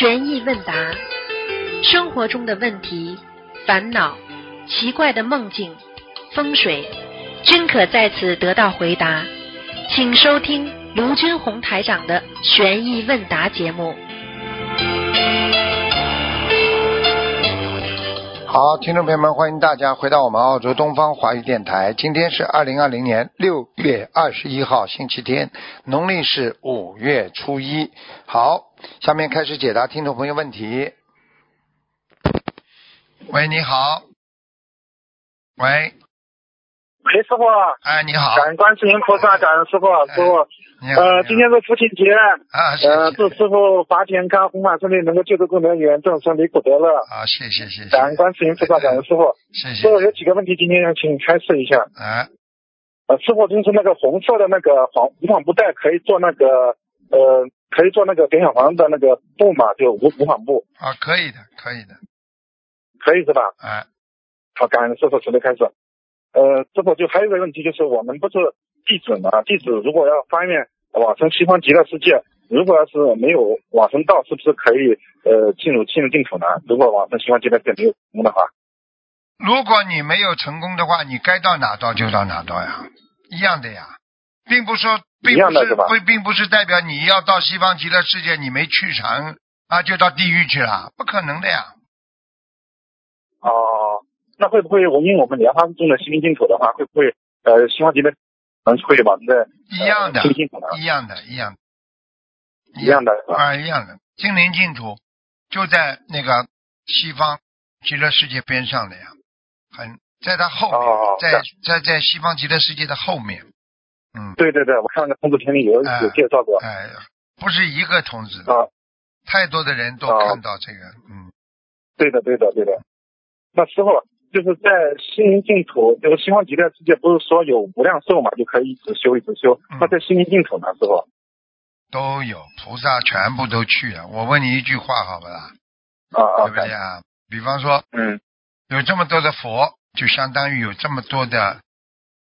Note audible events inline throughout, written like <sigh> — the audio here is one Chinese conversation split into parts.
悬疑问答，生活中的问题、烦恼、奇怪的梦境、风水，均可在此得到回答。请收听卢军红台长的悬疑问答节目。好，听众朋友们，欢迎大家回到我们澳洲东方华语电台。今天是二零二零年六月二十一号，星期天，农历是五月初一。好，下面开始解答听众朋友问题。喂，你好。喂，喂，师傅，哎，你好。感恩观世音菩萨，感恩师傅，师傅。呃，今天是父亲节，啊，谢呃，祝师傅法体安康，红满顺利，能够救度更多人，众生离苦得乐。啊，谢谢谢谢。感恩观世音菩萨，感恩师傅。谢谢师。傅有几个问题，今天要请开示一下。啊，呃，师傅就是那个红色的那个黄无纺布袋，可以做那个呃，可以做那个点小黄的那个布嘛，就无无纺布，啊，可以的，可以的。可以是吧？哎，好，感恩师傅，准备开始。呃，师傅就还有一个问题，就是我们不是弟子嘛，弟子如果要发愿往生西方极乐世界，如果要是没有往生道，是不是可以呃进入进入净土呢？如果往生西方极乐世界没有成功的话，如果你没有成功的话，你该到哪到就到哪到呀，一样的呀，并不是说，并不是样的是吧会，并不是代表你要到西方极乐世界，你没去成啊，就到地狱去了，不可能的呀。哦、那会不会我因为我们莲花中的心灵净土的话，会不会呃西方极乐能会往在一样的西方净土呢？一样的，一样的，一样的？啊，一样的。心灵净土就在那个西方极乐世界边上的呀，很在它后面，哦在在在西方极乐世界的后面。嗯，对对对，我看那个通知群里有哎有介绍过。哎，不是一个通知的，啊，太多的人都哦看到这个，嗯，对的，对的，对的。那师傅就是在心灵净土，就是西方极乐世界，不是说有无量寿嘛，就可以一直修一直修。嗯那在心灵净土呢，师傅？都有菩萨全部都去了。我问你一句话好不啦？啊啊，对不对啊？比方说嗯有这么多的佛，就相当于有这么多的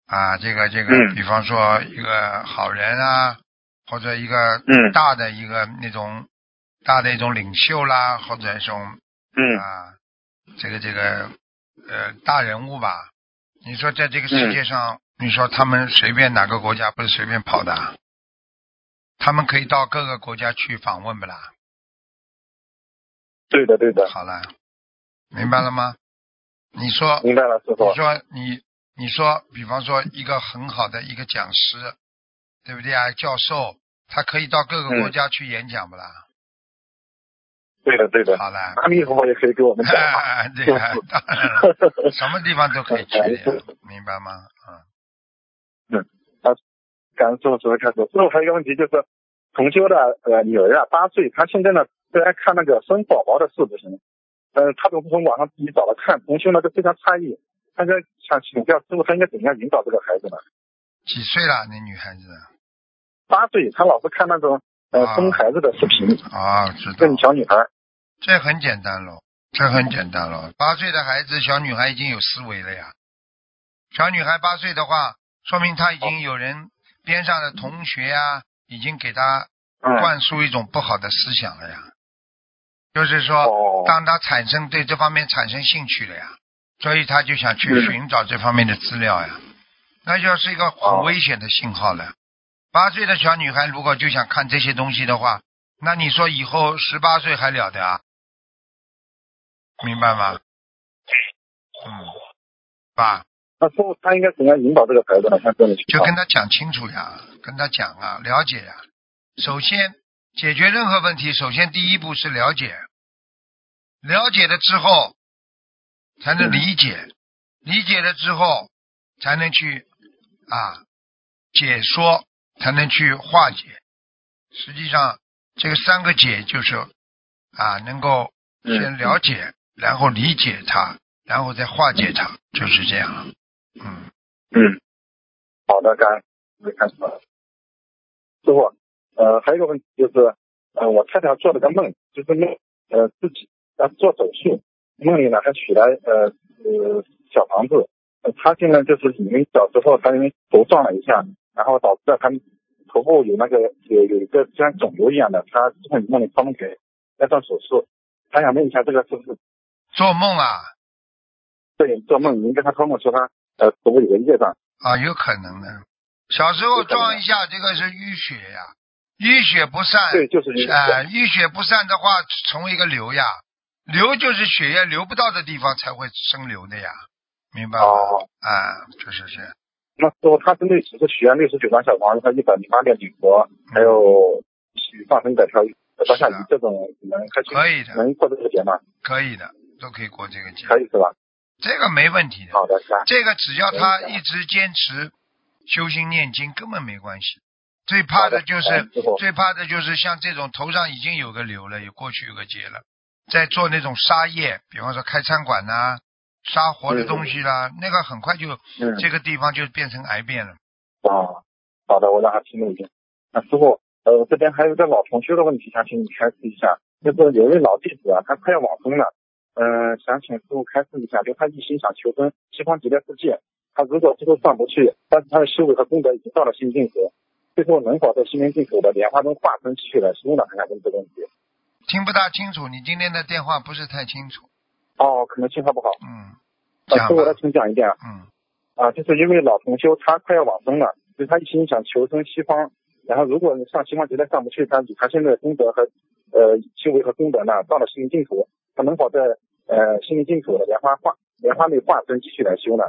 啊，这个这个，嗯比方说一个好人啊，或者一个嗯大的一个那种大的一种领袖啦，或者一种嗯啊，这个这个呃大人物吧。你说在这个世界上，你说他们随便哪个国家不是随便跑的啊？他们可以到各个国家去访问不啦？对的对的，好了，明白了吗？你说，明白了，师傅你。说你你说，比方说一个很好的一个讲师，对不对啊？教授，他可以到各个国家去演讲不啦？对的对的，好了，阿弥陀佛也可以给我们讲 <laughs> <laughs> 什么地方都可以去明白吗？嗯，感恩师傅，师傅开始。最后还有一个问题就是，同修的呃女儿啊，八岁，她现在呢在爱看那个生宝宝的视频，呃，她总是从网上自己找来看，同修呢就非常诧异，他就想请教师傅，他应该怎样引导这个孩子呢？几岁了？那女孩子八岁，她老是看那种呃啊生孩子的视频，啊，知道这，小女孩，这很简单喽，这很简单喽。八岁的孩子，小女孩已经有思维了呀。小女孩八岁的话，说明她已经有人边上的同学啊、已经给她嗯，灌输一种不好的思想了呀。就是说，哦，当她产生对这方面产生兴趣了呀，所以他就想去嗯寻找这方面的资料呀，那就是一个很哦危险的信号了。八岁的小女孩如果就想看这些东西的话，那你说以后十八岁还了得啊？明白吗？嗯，吧，那师傅他应该怎样引导这个孩子呢？像这种情况就跟，他讲清楚呀，跟他讲啊，了解呀。首先，解决任何问题，首先第一步是了解，了解了之后才能理解，理解了之后才能去啊解说，才能去化解。实际上，这个三个解就是啊，能够先了解，然后理解它，然后再化解它，就是这样。嗯，嗯，好的，感恩，我看出来了。师傅，呃，还有一个问题就是，呃，我太太做了个梦，就是梦，呃，自己要做手术，梦里呢他取了呃呃小房子，呃，她现在就是因为小时候他因为头撞了一下，然后导致了他头部有那个有有一个像肿瘤一样的，他梦梦里他们给要做手术，他想问一下这个是不是做梦啊对做梦？您跟他托梦说他呃头部有个业障，啊，有可能的。小时候撞一下，这个是淤血呀，淤血不散。对，就是淤血啊，淤血不散的话，成为一个瘤呀。瘤就是血液流不到的地方才会生瘤的呀，明白吗？哦，啊，就是这样。那时候他针对只是许愿六十九张小房子，他一百零八遍礼佛，还有许放生一百条鱼，当下鱼这种能开心可以的，能过这个节吗？可以的，都可以过这个节。可以是吧？这个没问题的。好的，是吧？这个只要他一直坚持修心念经，根本没关系。最怕的就是最怕的就是像这种头上已经有个瘤了，有过去有个结了，在做那种杀业，比方说开餐馆呐、杀活的东西啦，那个很快就嗯，这个地方就变成癌变了。哦，好的，我让他听录音。那师傅，呃，这边还有一个老同学的问题，想请你开示一下。就是有一位老弟子啊，他快要往生了，嗯、想请师傅开示一下，就他一心想求生西方极乐世界，他如果最后上不去，但是他的修为和功德已经到了心净土，最后能否在心灵净土的莲花中化身去了修呢？他想问这个问题。听不大清楚，你今天的电话不是太清楚。哦，可能信号不好。嗯，呃，讲师傅，我再吧。请讲一遍啊。嗯啊，就是因为老同修他快要往生了，所以他一心想求生西方，然后如果上西方极乐上不去，他以他现在的功德和呃修为和功德呢，到了心灵净土，他能否在呃心灵净土的莲花化莲花内化身继续来修呢？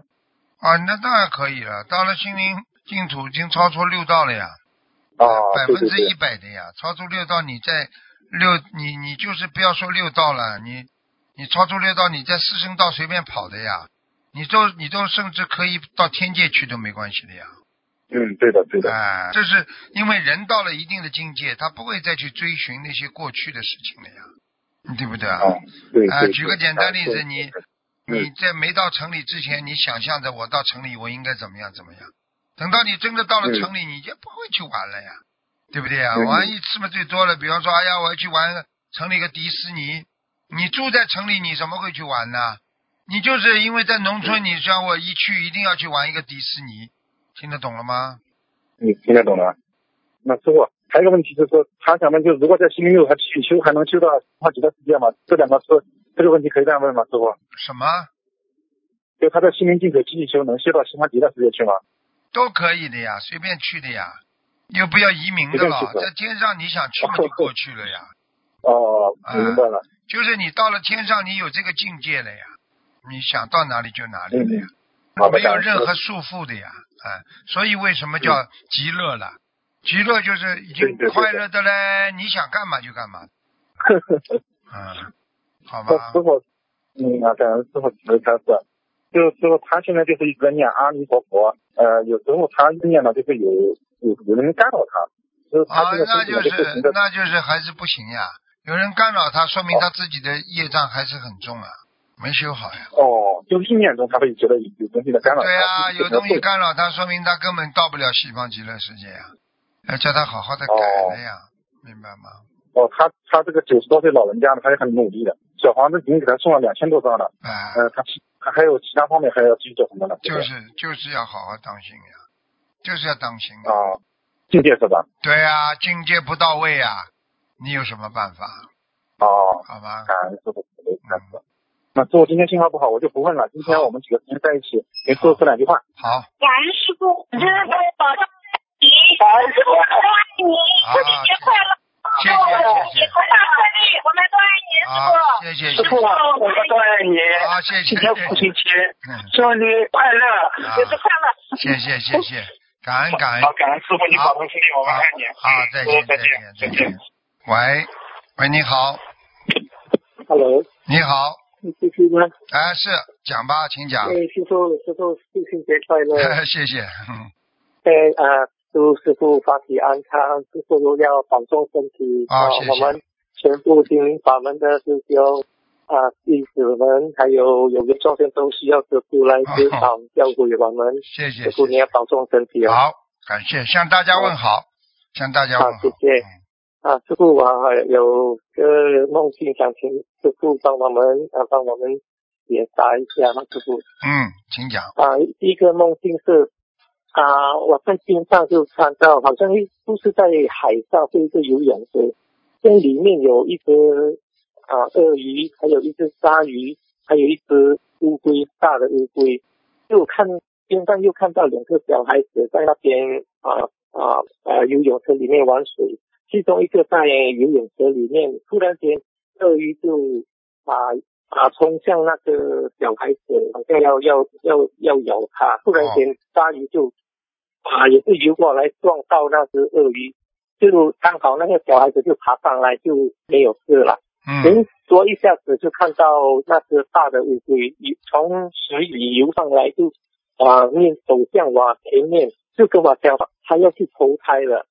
啊，那当然可以了。到了心灵净土，已经超出六道了呀。啊，百分之一，百的呀，超出六道，你在六，你你就是不要说六道了，你你超出六道，你在四圣道随便跑的呀，你都你都甚至可以到天界去都没关系的呀，嗯，对的对的，哎，这是因为人到了一定的境界，他不会再去追寻那些过去的事情了呀，对不对啊？啊，对啊，对。举个简单例子，你你在没到城里之前，你想象着我到城里我应该怎么样怎么样，等到你真的到了嗯城里，你就不会去玩了呀，对不对呀？嗯玩一次嘛最多了，比方说，哎呀，我要去玩城里一个迪士尼，你住在城里，你怎么会去玩呢？你就是因为在农村，你叫我一去一定要去玩一个迪士尼，听得懂了吗？你听得懂了？那师傅还有一个问题就是说，他想问，就是如果在心灵六还继续修，还能修到他极乐世界吗？这两个是这个问题可以这样问吗？师傅，什么就他在心灵净土继续修，能修到西方极乐世界去吗？都可以的呀，随便去的呀，又不要移民的了在天上你想去嘛 <laughs> 就过去了呀。哦，啊明白了。就是你到了天上，你有这个境界了呀，你想到哪里就哪里了呀，没有任何束缚的呀，哎，所以为什么叫极乐了？极乐就是已经快乐的嘞，你想干嘛就干嘛，嗯，<laughs> 好那吧师，傅，嗯啊，感恩师傅慈悲开示。就是师傅，他现在就是一直在念阿弥陀佛，呃，有时候他念呢，就是有有有人干扰他，啊，那就是那就是还是不行呀，有人干扰他，说明他自己的业障还是很重啊，没修好呀。哦，就是意念中他会觉得有有东西在干扰他。对呀、就是有东西干扰他，说明他根本到不了西方极乐世界呀，要叫他好好的改了呀，明白吗？哦，他他这个九十多岁老人家呢，他也很努力的，小房子已经给他送了两千多张了，哎、呃，他他还有其他方面还要继续做什么呢？就是就是要好好当心呀，就是要当心啊，境界是吧？对呀、境界不到位呀，你有什么办法？哦，好吧？感恩师傅慈悲开示。那师傅今天信号不好，我就不问了。今天我们几个同学在一起，给师傅说两句话。好，感恩师傅，师傅保重身体，师傅我爱你，父亲节快乐，谢谢谢谢节大顺利，我们都爱你，师，傅。谢谢师傅，，我们都爱你。好，谢谢今天父亲节，嗯，祝你快乐。啊节日快乐。谢谢谢谢，感恩感恩，好，感恩师傅，你保重身体，我们好爱你。好，再见再见见再见。喂喂，你好，Hello，你好，师傅吗？哎是讲吧，请讲，哎，师傅，师傅，父亲节快乐！<laughs> 谢谢，嗯，哎啊，祝师傅法体安康，师傅都要保重身体。啊好谢谢我们全部心灵法门的师兄啊，弟子们，还有有缘众生都需要师傅来指导教诲我们。谢谢师傅，你要保重身体哦。好，感谢向大家问好，向大家问好，好谢谢嗯啊，师傅我，有个梦境想请师傅帮我们啊，帮我们解答一下吗？师傅。嗯，请讲，啊，第一个梦境是啊，我在天上就看到，好像一不是在海上是一个游泳池，这里面有一只啊鳄鱼，还有一只鲨鱼，还有一只乌龟，大的乌龟。又看边上又看到两个小孩子在那边啊啊啊游泳池里面玩水，其中一个在游泳池里面，突然间鳄鱼就啊啊冲向那个小孩子，好像要要要要咬他，突然间鲨鱼就啊也是游过来撞到那只鳄鱼，就刚好那个小孩子就爬上来就没有事了。嗯。人说一下子就看到那只大的乌龟游从水里游上来就，啊面走向我前面，就跟我讲他要去投胎了。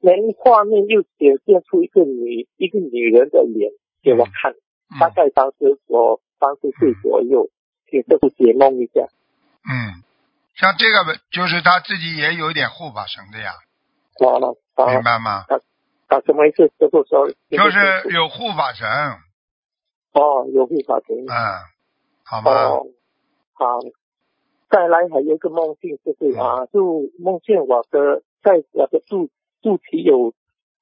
连画面又显现出一个女一个女人的脸给我看，大嗯概当时我三十岁左右，请师傅解梦一下。嗯，像这个就是他自己也有一点护法神的呀，完了，啊。明白吗？啊，什么意思？师傅说就是有护法神，哦，有护法神。嗯，好吗？哦，好。再来还有一个梦境，就是啊，就梦见我的在我的肚肚脐有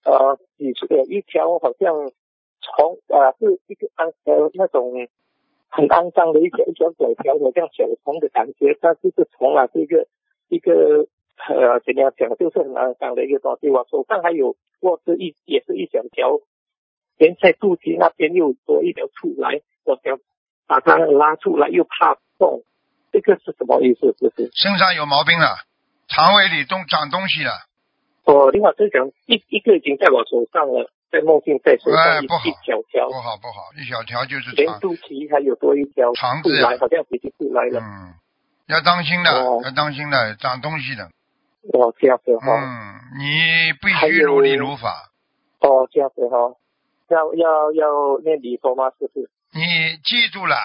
呃几呃一条好像虫呃是一个肮呃那种很肮脏的一个一条小条的像小虫的感觉，但是这虫啊是一个一个呃怎样讲，就是很肮脏的一个东西。我手上还有握着一也是一小条，连在肚脐那边又多一条出来，我想把它拉出来又怕痛，这个是什么意思？就是？身上有毛病了，肠胃里东长东西了，哦另外就讲一一个已经在我手上了，在梦境在手上一哎不好一小条。不，好不好，一小条就是，连肚脐还有多一条出肠子来，好像已经出来了。嗯，要当心的，哦。要当心的，长东西的，哦，这样子哈、嗯，你必须如理如法，哦，这样子哈、要要要念礼佛吗？是不是？你记住了，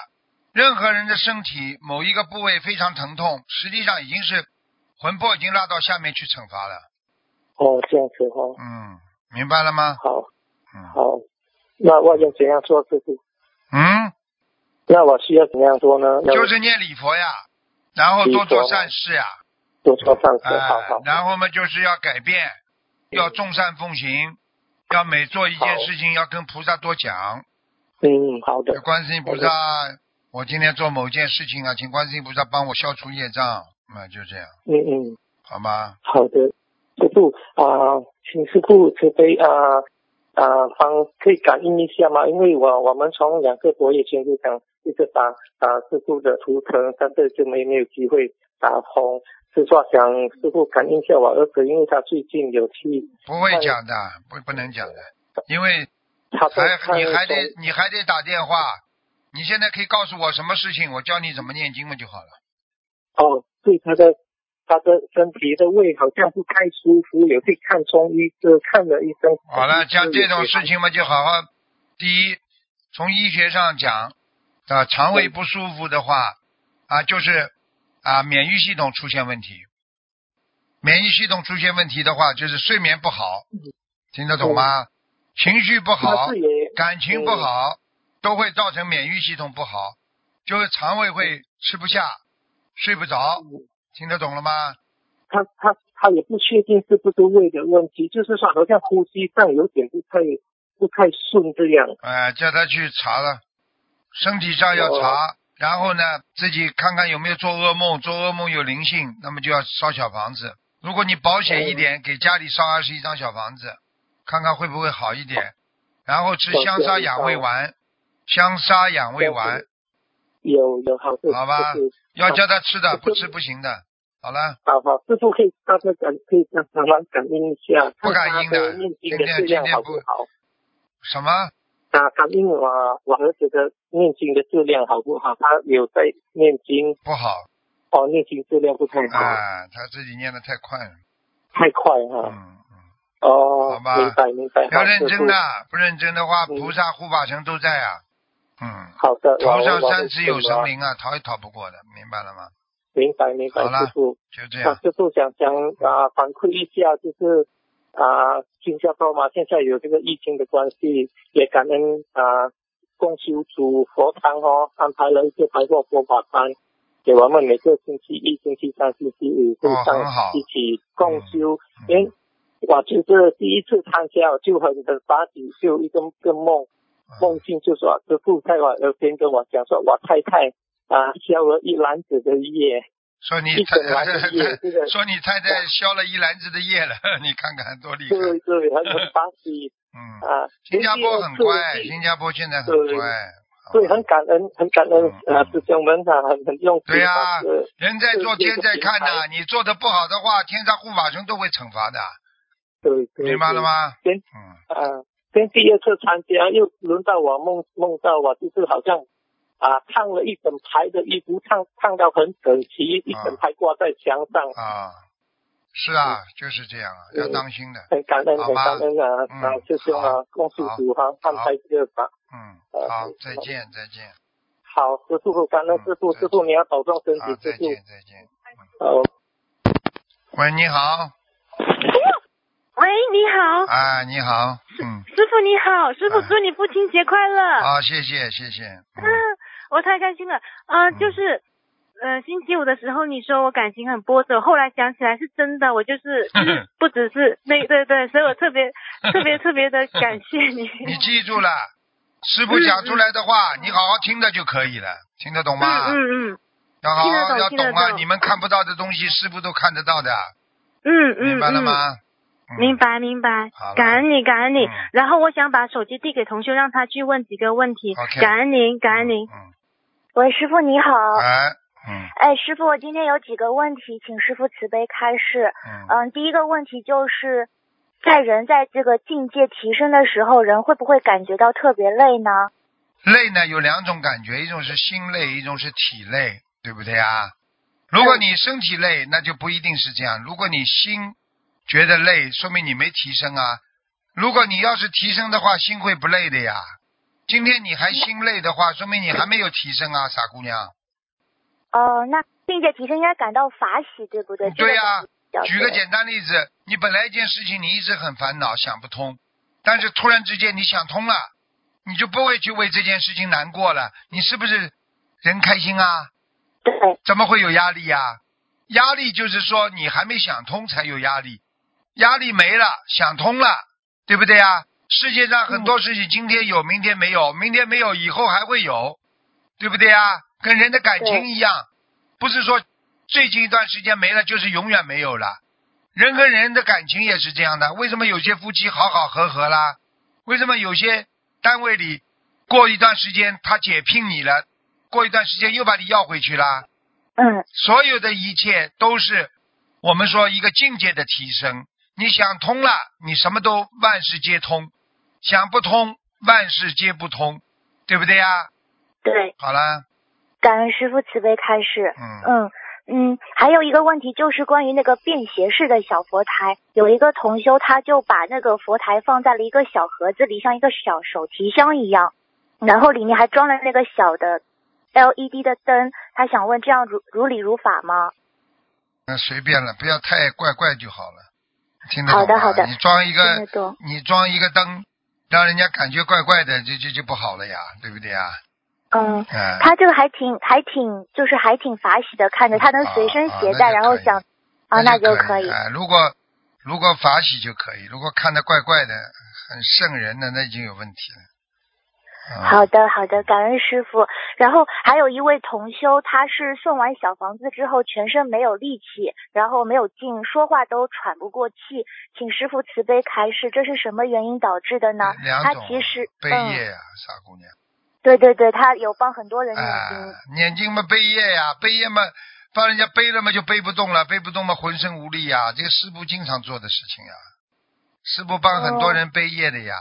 任何人的身体某一个部位非常疼痛，实际上已经是魂魄已经拉到下面去惩罚了，哦，这样子哈、嗯，明白了吗？好，嗯好，那我要怎样做？师傅？嗯，那我需要怎样做呢？就是念礼佛呀，然后多做善事呀，多做善事，好。然后嘛就是要改变，要众善奉行，要每做一件事情要跟菩萨多讲。嗯，好的，观世音菩萨，我今天做某件事情啊，请观世音菩萨帮我消除业障，那就这样，嗯嗯，好吗？好的，师傅啊、请师傅慈悲啊啊帮可以感应一下吗？因为我我们从两个多月前就想一直打打师傅的图腾，但是就没没有机会打通。是说想师傅感应一下我儿子，因为他最近有去不会讲的，不不能讲的，因为他还你还得你还得打电话。你现在可以告诉我什么事情，我教你怎么念经嘛就好了。哦，对他的他的身体的胃好像不太舒服，有去看中医就，看了医生。好了，像这种。事情嘛，就好好。第一，从医学上讲，啊，肠胃不舒服的话，啊，就是啊，免疫系统出现问题。免疫系统出现问题的话，就是睡眠不好，听得懂吗？情绪不好感情不好，都会造成免疫系统不好，就是肠胃会吃不下，睡不着，听得懂了吗？他他他也不确定是不是胃的问题，就是说好像呼吸上有点不太不太顺这样。哎，叫他去查了，身体上要查，然后呢，自己看看有没有做噩梦，做噩梦有灵性，那么就要烧小房子。如果你保险一点，给家里烧二十一张小房子，看看会不会好一点。然后吃香砂养胃丸，香砂养胃丸有有好处，好吧要叫他吃的，不吃不行的。好了，好好，师傅可以大概感可以让他们感应一下，不感应的看他念经的质量好不好？什么？啊，感应我我儿子的念经的质量好不好？他有在念经，不好哦，念经质量不太好，啊，他自己念的太快了。太快哈、嗯嗯，哦好，吧明白明白，要认真的，不认真的话，嗯菩萨护法神都在啊。嗯，好的，头上三尺有我神灵啊，逃也逃不过的，明白了吗？明白明白好，了师傅。啊，就这样。师傅想想啊，反馈一下，就是啊，新加坡嘛，现在有这个疫情的关系，也感恩啊，共修主佛堂哦，安排了一些白话佛法班，给我们每个星期一、星期三、星期五会哦上一起共修。嗯因我就是第一次参加，就很很发喜，就一个个梦梦境，就说师傅在我耳边跟我讲说，我太太啊消了一篮子的业，说你一整篮的业，<laughs> 这个说你太太消了一篮子的业了，<laughs> 你看看多厉害。对对，很很发喜嗯，啊。新加坡很乖，新加坡现在很对乖。对，很感恩，很感恩嗯啊，师兄们啊，很很用心。对呀啊人在做，天在看这个呐、你做的不好的话，天上护法神都会惩罚的，对对，明白了吗？对？嗯，啊，跟第二次参加又轮到我梦梦到我，就是好像啊烫了一整排的衣服，烫烫到很整齐，一整排挂在墙上，啊，是啊，就是这样啊，要当心的。很感恩，很感恩啊！嗯啊，师兄啊好，恭喜主哈，安排这个法。嗯，呃好，再见，再见，好，师傅，感恩师傅，嗯师傅你要保重身，体，师傅。再见，再见。好，喂，你好，喂，你好，啊，你好，嗯，师傅你好，师傅哎祝你父亲节快乐。好，谢谢，谢谢，嗯。嗯，我太开心了。嗯、就是，呃，星期五的时候你说我感情很波折，后来想起来是真的，我就是就是不只是那对对，所以我特别特别特别的感谢 <laughs> 你。你记住了，师傅讲出来的话，你好好听着就可以了，听得懂吗？嗯嗯要好听得好要懂啊！懂你们看不到的东西，师傅都看得到的，嗯嗯嗯，明白了嗯吗？嗯明白明白好，感恩你感恩你。嗯然后我想把手机递给同修，让他去问几个问题。感恩您感恩您。嗯，喂，师傅你好。哎，嗯哎，师傅，我今天有几个问题，请师傅慈悲开示。嗯，嗯，第一个问题就是，在人在这个境界提升的时候，人会不会感觉到特别累呢？累呢有两种感觉，一种是心累，一种是体累，对不对啊？如果你身体累，那就不一定是这样。如果你心觉得累，说明你没提升啊。如果你要是提升的话，心会不累的呀。今天你还心累的话，说明你还没有提升啊，傻姑娘。哦、那并且提升应该感到法喜，对不对？对呀、举个简单例子，你本来一件事情你一直很烦恼，想不通，但是突然之间你想通了，你就不会去为这件事情难过了。你是不是人开心啊？对，怎么会有压力呀、压力就是说你还没想通才有压力，压力没了，想通了，对不对呀？世界上很多事情今天有，明天没有，明天没有，以后还会有，对不对啊？跟人的感情一样，不是说最近一段时间没了就是永远没有了。人跟人的感情也是这样的，为什么有些夫妻好好和和啦？为什么有些单位里过一段时间他解聘你了，过一段时间又把你要回去啦？嗯，所有的一切都是我们说一个境界的提升。你想通了，你什么都万事皆通；想不通，万事皆不通，对不对呀？对，好了，感恩师傅慈悲开示。嗯嗯嗯，还有一个问题就是关于那个便携式的小佛台，有一个同修他就把那个佛台放在了一个小盒子里，像一个小手提箱一样，然后里面还装了那个小的 LED 的灯，他想问这样如如理如法吗？那随便了，不要太怪怪就好了。听得懂吗？好的好的你装一个，你装一个灯，让人家感觉怪怪的，就就就不好了呀，对不对呀？嗯，哎、他这个还挺还挺就是还挺法喜的，看着他能随身携带，然后想啊那就可以。哎，如果如果法喜就可以，如果看着怪怪的、很瘆人的，那已经有问题了。嗯、好的，好的，感恩师傅。然后还有一位同修，他是送完小房子之后全身没有力气，然后没有劲，说话都喘不过气，请师傅慈悲开示，这是什么原因导致的呢？他两种其实背嗯，业呀、傻姑娘。对对对，他有帮很多人念哎经。，念经嘛背业呀，背业嘛，帮人家背了嘛就背不动了，背不动嘛浑身无力呀，这个师傅经常做的事情呀。师傅帮很多人背业的呀，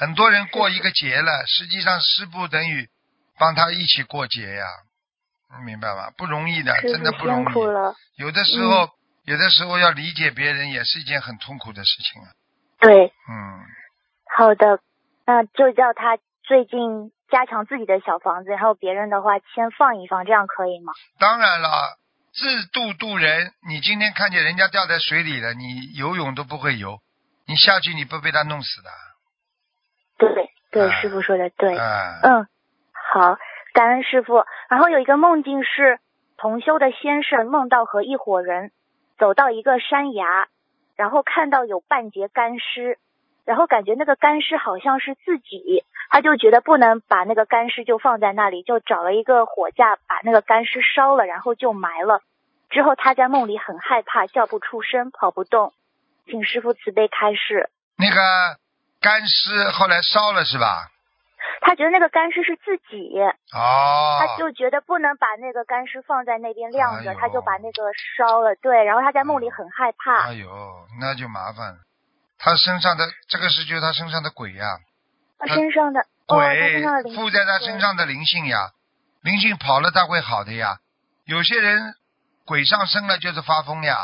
很多人过一个节了，实际上师傅等于帮他一起过节呀，你明白吗？不容易的，真的不容易。有的时候，有的时候要理解别人也是一件很痛苦的事情啊。对，嗯，好的，那就叫他最近加强自己的小房子，然后别人的话先放一放，这样可以吗？当然了，自度度人。你今天看见人家掉在水里了，你游泳都不会游，你下去你不被他弄死的。对对，哎师傅说的对。啊，嗯，好，感恩师傅。然后有一个梦境是同修的先生梦到和一伙人走到一个山崖，然后看到有半截干尸，然后感觉那个干尸好像是自己，他就觉得不能把那个干尸就放在那里，就找了一个火架把那个干尸烧了，然后就埋了。之后他在梦里很害怕，叫不出声，跑不动，请师傅慈悲开示。那个干尸后来烧了是吧？他觉得那个干尸是自己，哦，他就觉得不能把那个干尸放在那边晾着，哎他就把那个烧了。对，然后他在梦里很害怕。哎呦，那就麻烦了。他身上的这个是就是他身上的鬼呀、他身上的哦，他身鬼上的附在他身上的灵性呀，灵性跑了他会好的呀。有些人鬼上身了就是发疯呀，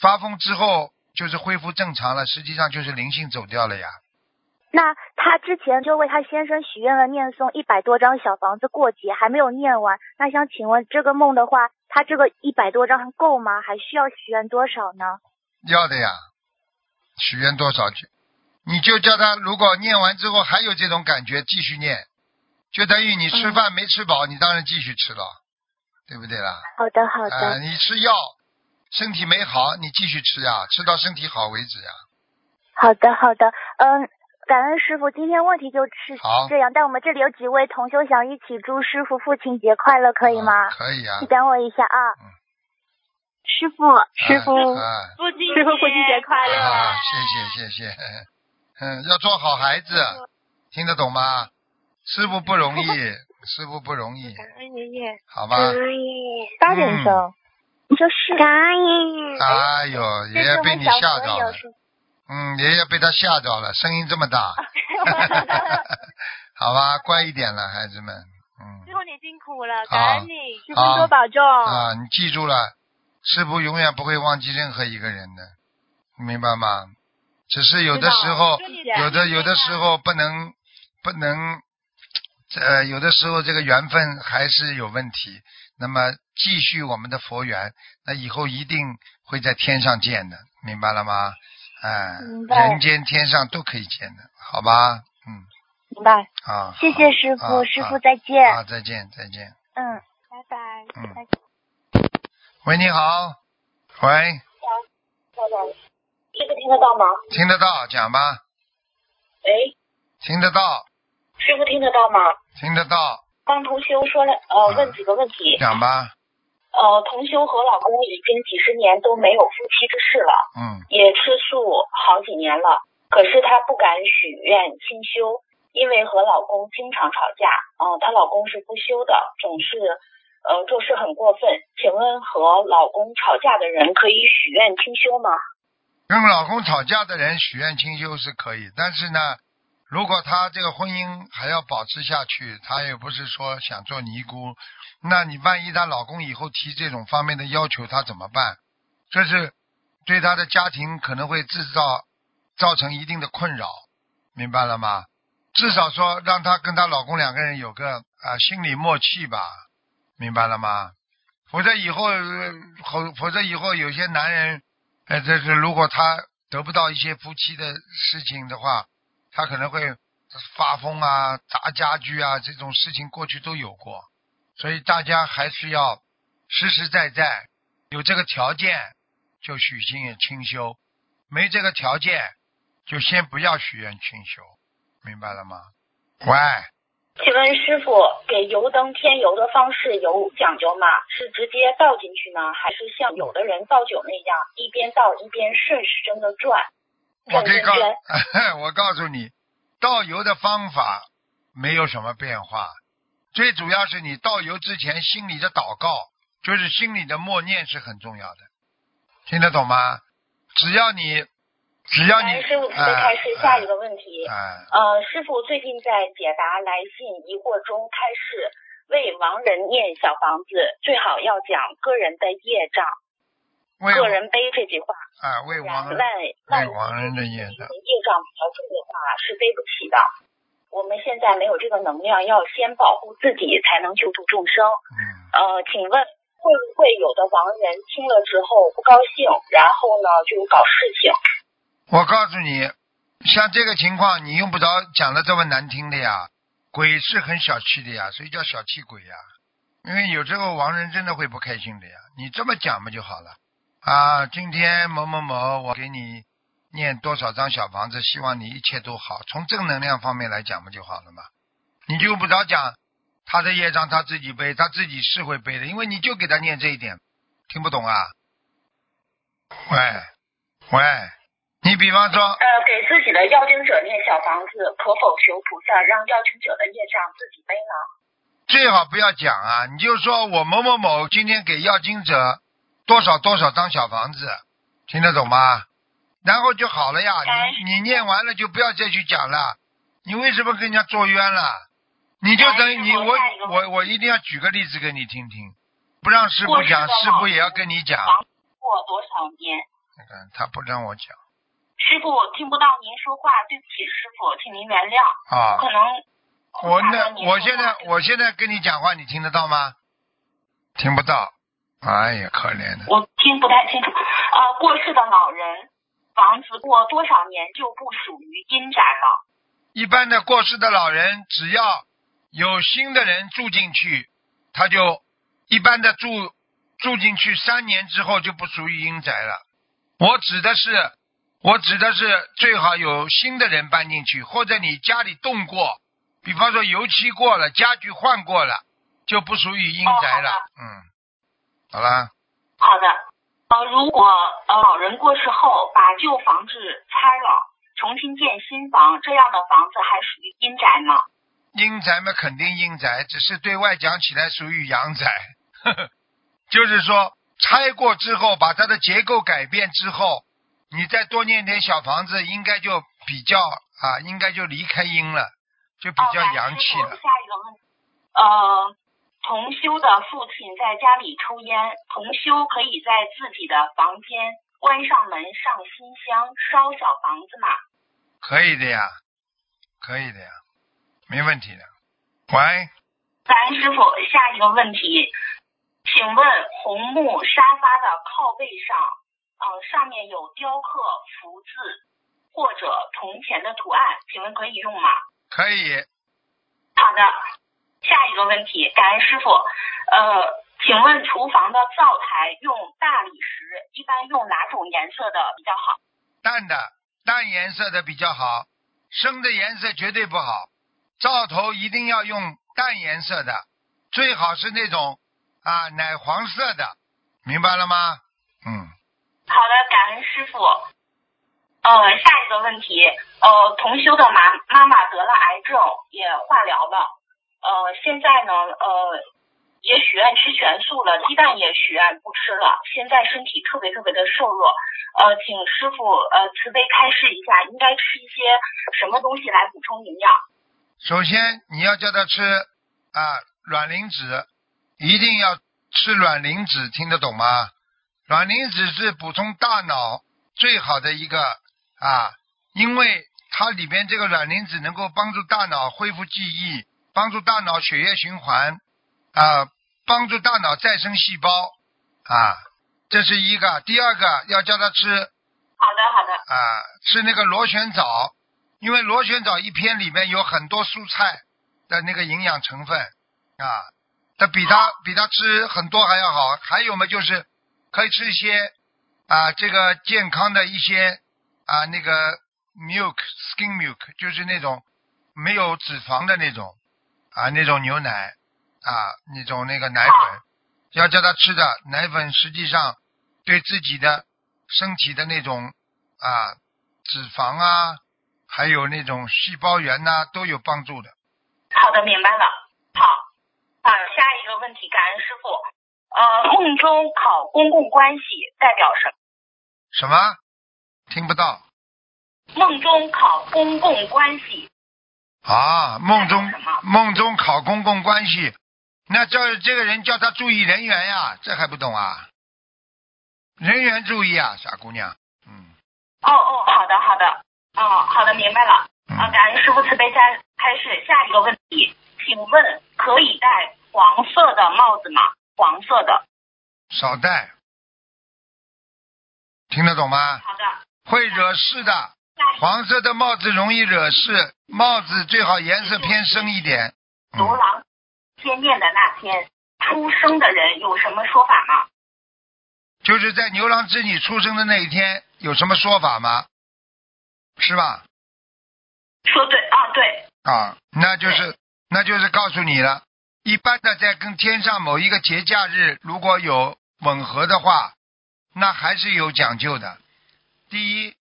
发疯之后就是恢复正常了，实际上就是灵性走掉了呀。那她之前就为她先生许愿了，念诵一百多张小房子过节，还没有念完。那想请问这个梦的话，他这个一百多张还够吗？还需要许愿多少呢？要的呀，许愿多少句，你就叫他，如果念完之后还有这种感觉，继续念，就等于你吃饭没吃饱，你当然继续吃了，对不对啦？好的，好的。啊、你吃药，身体没好，你继续吃呀，吃到身体好为止呀。好的，好的，嗯，感恩师傅。今天问题就是这样，但我们这里有几位同修想一起祝师傅父亲节快乐，可以吗？啊可以啊你。等我一下啊。嗯师傅，师傅，啊父亲师傅父亲节快乐啊，谢谢谢谢，<laughs> 嗯，要做好孩子，听得懂吗？师傅不容易，<laughs> 师傅不容易，感恩爷爷。好吧？大点声。你说是？感恩爷爷哎呦，爷爷被你吓着了，是嗯，爷爷被他吓着了，声音这么大，<laughs> 好吧，乖一点了，孩子们，嗯。师傅你辛苦了，好。感恩你，师傅多保重。啊，你记住了，师傅永远不会忘记任何一个人的，明白吗？只是有的时候，有的有的时候不能不能，呃，有的时候这个缘分还是有问题。那么继续我们的佛缘，那以后一定会在天上见的，明白了吗？哎、明白人间天上都可以见的，好吧？嗯，明白。啊，谢谢师傅，好师傅啊再见。啊，再见再见。嗯。拜拜。嗯喂，你好，喂，师傅听得到吗？听得到，讲吧，喂，听得到，师傅听得到吗？听得到，帮同修说了，呃，嗯问几个问题。讲吧，呃，同修和老公已经几十年都没有夫妻之事了，嗯也吃素好几年了，可是她不敢许愿清修，因为和老公经常吵架。嗯、她老公是不修的，总是呃做事很过分。请问和老公吵架的人可以许愿清修吗？跟老公吵架的人许愿清修是可以，但是呢，如果他这个婚姻还要保持下去，他也不是说想做尼姑，那你万一她老公以后提这种方面的要求，她怎么办？这是对她的家庭可能会制造造成一定的困扰，明白了吗？至少说让她跟她老公两个人有个啊、心理默契吧，明白了吗？否则以后，否否则以后有些男人。哎，这是如果他得不到一些夫妻的事情的话，他可能会发疯啊、砸家具啊，这种事情过去都有过，所以大家还是要实实在在，有这个条件就许愿清修，没这个条件就先不要许愿清修，明白了吗？喂，请问师傅，给油灯添油的方式有讲究吗？是直接倒进去呢，还是像有的人倒酒那样，一边倒一边顺时针的转？我可以告 <laughs> 我告诉你，倒油的方法没有什么变化，最主要是你倒油之前心里的祷告，就是心里的默念是很重要的，听得懂吗？只要你，只要你，师傅开始下一个问题。哎，呃，师傅最近在解答来信疑惑中开始为亡人念小房子，最好要讲个人的业障，为个人背这句话，啊为亡人万万为亡人的业障，业障比较重的话是背不起的。我们现在没有这个能量，要先保护自己，才能救助众生。嗯，呃，请问会不会有的亡人听了之后不高兴，然后呢就搞事情？我告诉你，像这个情况，你用不着讲的这么难听的呀。鬼是很小气的呀，所以叫小气鬼呀。因为有时候亡人真的会不开心的呀。你这么讲嘛就好了。啊，今天某某某，我给你念多少张小房子，希望你一切都好。从正能量方面来讲不就好了吗？你就不着讲他的业障他自己背，他自己是会背的，因为你就给他念这一点，听不懂啊？喂喂，你比方说，呃，给自己的要经者念小房子，可否求菩萨让要经者的业障自己背呢？最好不要讲啊，你就说我某某某今天给要经者多少多少张小房子，听得懂吗？然后就好了呀。你你念完了就不要再去讲了。你为什么跟人家作冤了？你就等于你我我我一定要举个例子给你听听，不让师傅讲，师傅也要跟你讲。过多少年？那个他不让我讲。师傅，我听不到您说话，对不起，师傅，请您原谅。啊。可能。我那我现在我现在跟你讲话，你听得到吗？听不到。哎呀，可怜的。我听不太清楚。呃，过世的老人，房子过多少年就不属于阴宅了？一般的过世的老人，只要有新的人住进去，他就一般的住住进去三年之后就不属于阴宅了。我指的是，我指的是最好有新的人搬进去，或者你家里动过，比方说油漆过了，家具换过了，就不属于阴宅了。嗯。好了。好的。呃，如果呃老人过世后把旧房子拆了，重新建新房，这样的房子还属于阴宅吗？阴宅嘛，肯定阴宅，只是对外讲起来属于阳宅。<laughs> 就是说，拆过之后，把它的结构改变之后，你再多念点小房子，应该就比较啊，应该就离开阴了，就比较阳气了。下一个问题，呃。同修的父亲在家里抽烟，同修可以在自己的房间关上门、上新香、烧小房子吗？可以的呀，可以的呀，没问题的。喂，感恩师傅，下一个问题，请问红木沙发的靠背上，嗯，上面有雕刻福字或者铜钱的图案，请问可以用吗？可以。好的。下一个问题，感恩师傅。呃，请问厨房的灶台用大理石，一般用哪种颜色的比较好？淡的，淡颜色的比较好，深的颜色绝对不好。灶头一定要用淡颜色的，最好是那种啊奶黄色的，明白了吗？嗯。好的，感恩师傅。呃，下一个问题，呃，同修的妈妈妈得了癌症，也化疗了。呃，现在呢，呃，也许愿吃全素了，鸡蛋也许愿不吃了。现在身体特别特别的瘦弱，呃，请师傅呃慈悲开示一下，应该吃一些什么东西来补充营养？首先你要叫他吃啊卵磷脂，一定要吃卵磷脂，听得懂吗？卵磷脂是补充大脑最好的一个啊，因为它里边这个卵磷脂能够帮助大脑恢复记忆。帮助大脑血液循环啊，帮助大脑再生细胞啊，这是一个。第二个要叫他吃，好的好的啊，吃那个螺旋藻，因为螺旋藻一片里面有很多蔬菜的那个营养成分啊，它比它比它吃很多还要好。还有嘛，就是可以吃一些啊，这个健康的一些啊那个 milk skin milk，就是那种没有脂肪的那种。啊，那种牛奶啊，那种那个奶粉，要叫他吃的奶粉，实际上对自己的身体的那种啊脂肪啊，还有那种细胞源呐，都有帮助的。好的，明白了。好，啊，下一个问题，感恩师傅。呃，梦中考公共关系代表什么？什么？听不到。梦中考公共关系。啊，梦中梦中考公共关系，那叫这个人叫他注意人缘呀，这还不懂啊？人缘注意啊，傻姑娘。嗯。哦哦，好的好的，哦好的，明白了。啊，感恩师傅慈悲三开始下一个问题，请问可以戴黄色的帽子吗？黄色的。少戴。听得懂吗？好的。会惹事的。黄色的帽子容易惹事，帽子最好颜色偏深一点。独狼天念的那天出生的人有什么说法吗？就是在牛郎织女出生的那一天，有什么说法吗？是吧？说对啊，对，啊，那就是那就是告诉你了。一般的在跟天上某一个节假日如果有吻合的话，那还是有讲究的。第一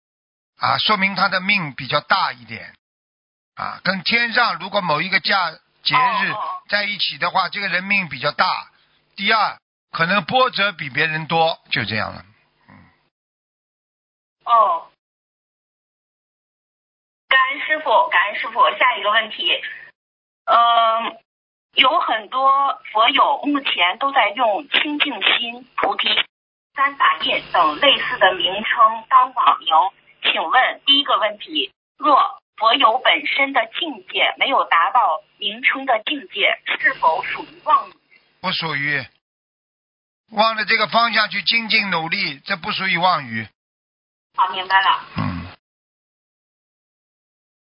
啊，说明他的命比较大一点啊，跟天上如果某一个假节日哦在一起的话，这个人命比较大。第二，可能波折比别人多，就这样了。嗯哦。感恩师傅，感恩师傅。下一个问题，嗯、有很多佛友目前都在用清净心、菩提、三法印等类似的名称当网名。请问第一个问题，若佛友本身的境界没有达到名称的境界，是否属于妄语？不属于往着这个方向去精进努力，这不属于妄语。好，明白了。嗯，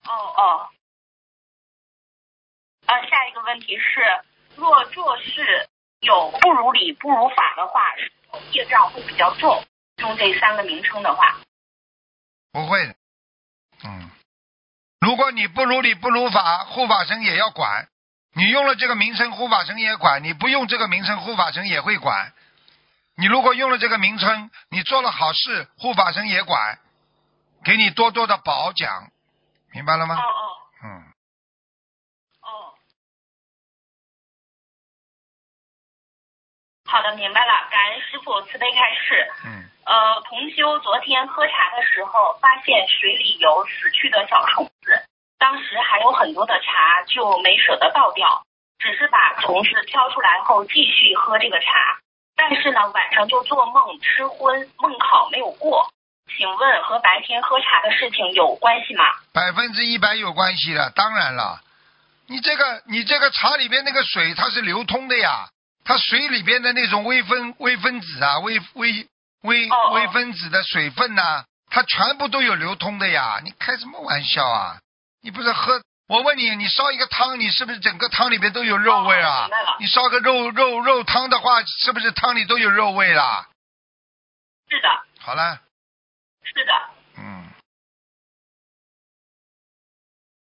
哦哦。呃，下一个问题是，若做事有不如理不如法的话，是否业障会比较重？用这三个名称的话，不会的。嗯，如果你不如理不如法，护法神也要管。你用了这个名称，护法神也管；你不用这个名称，护法神也会管。你如果用了这个名称，你做了好事，护法神也管，给你多多的褒奖，明白了吗？哦哦嗯，好的，明白了。感恩师傅慈悲开示。嗯，呃，同修昨天喝茶的时候，发现水里有死去的小虫子，当时还有很多的茶，就没舍得倒掉，只是把虫子挑出来后继续喝这个茶。但是呢，晚上就做梦吃荤，梦考没有过。请问和白天喝茶的事情有关系吗？百分之一百有关系的，当然了。你这个你这个茶里边那个水它是流通的呀，它水里边的那种微分微分子啊，微微微微分子的水分呐、它全部都有流通的呀。你开什么玩笑啊？你不是喝？我问你，你烧一个汤，你是不是整个汤里边都有肉味哦啊？你烧个肉肉肉汤的话，是不是汤里都有肉味啦？是的，好了，是的。嗯，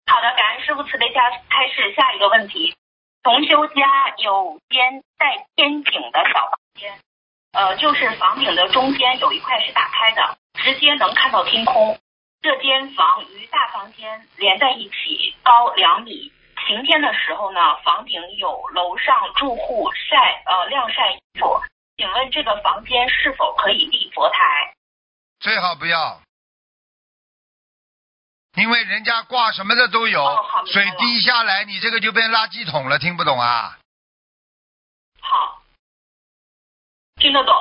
好的，感恩师傅慈悲下开始。下一个问题，同修家有间带天井的小房间，呃，就是房顶的中间有一块是打开的，直接能看到天空。这间房与大房间连在一起，高两米。晴天的时候呢，房顶有楼上住户晒呃晾晒衣服。请问这个房间是否可以立佛台？最好不要，因为人家挂什么的都有，水滴下来，你这个就变垃圾桶了，听不懂啊？好，听得懂。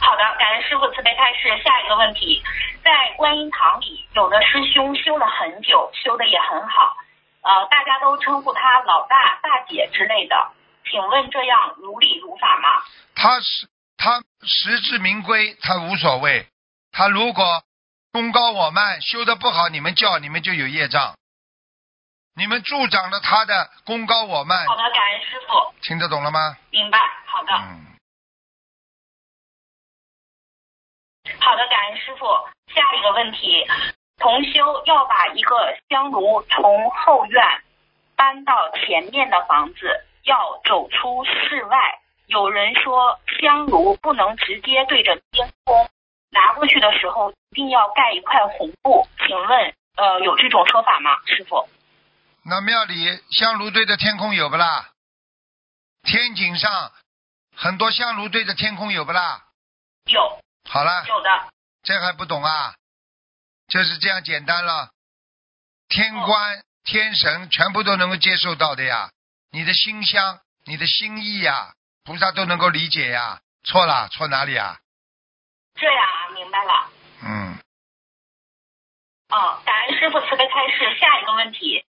好的，感恩师傅慈悲开示。下一个问题，在观音堂里，有的师兄修了很久，修的也很好，呃，大家都称呼他老大、大姐之类的。请问这样如理如法吗？他是他实至名归，他无所谓。他如果功高我慢，修的不好，你们叫你们就有业障。你们助长了他的功高我慢，好的，感恩师傅，听得懂了吗？明白。好的，嗯，好的，感恩师傅。下一个问题，同修要把一个香炉从后院搬到前面的房子，要走出室外。有人说香炉不能直接对着天空，拿过去的时候一定要盖一块红布。请问，呃，有这种说法吗，师傅？那庙里香炉对着天空有不啦？天井上很多香炉对着天空有不啦？有，好了，有的。这还不懂啊？就是这样简单了。天官、天神全部都能够接受到的呀，你的心香、你的心意呀，菩萨都能够理解呀。错了，错哪里啊？这样啊，明白了。嗯，哦，感恩师傅慈悲开示。下一个问题，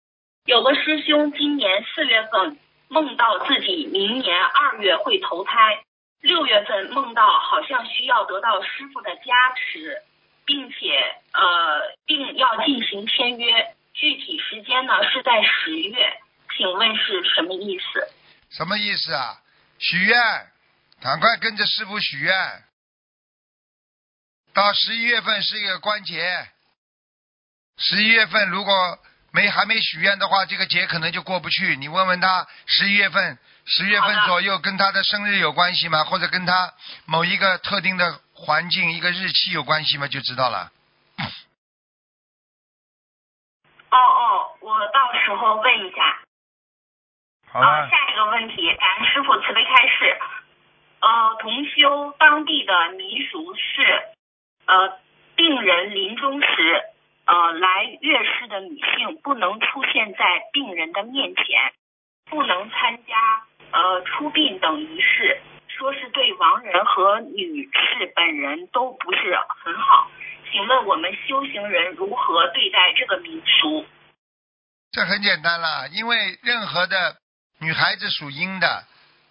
有个师兄今年四月份梦到自己明年二月会投胎，六月份梦到好像需要得到师傅的加持，并且呃，并要进行签约，具体时间呢是在十月，请问是什么意思？什么意思啊？许愿，赶快跟着师傅许愿，到十一月份是一个关节，十一月份如果没还没许愿的话，这个节可能就过不去。你问问他，十一月份十月份左右跟他的生日有关系吗？或者跟他某一个特定的环境、一个日期有关系吗？就知道了。哦哦，我到时候问一下。啊，好了，下一个问题，感恩师傅慈悲开示。呃，同修当地的民俗是，呃，病人临终时，呃，来月事的女性不能出现在病人的面前，不能参加呃出殡等仪式，说是对亡人和女士本人都不是很好。请问我们修行人如何对待这个民俗？这很简单了，因为任何的女孩子属阴的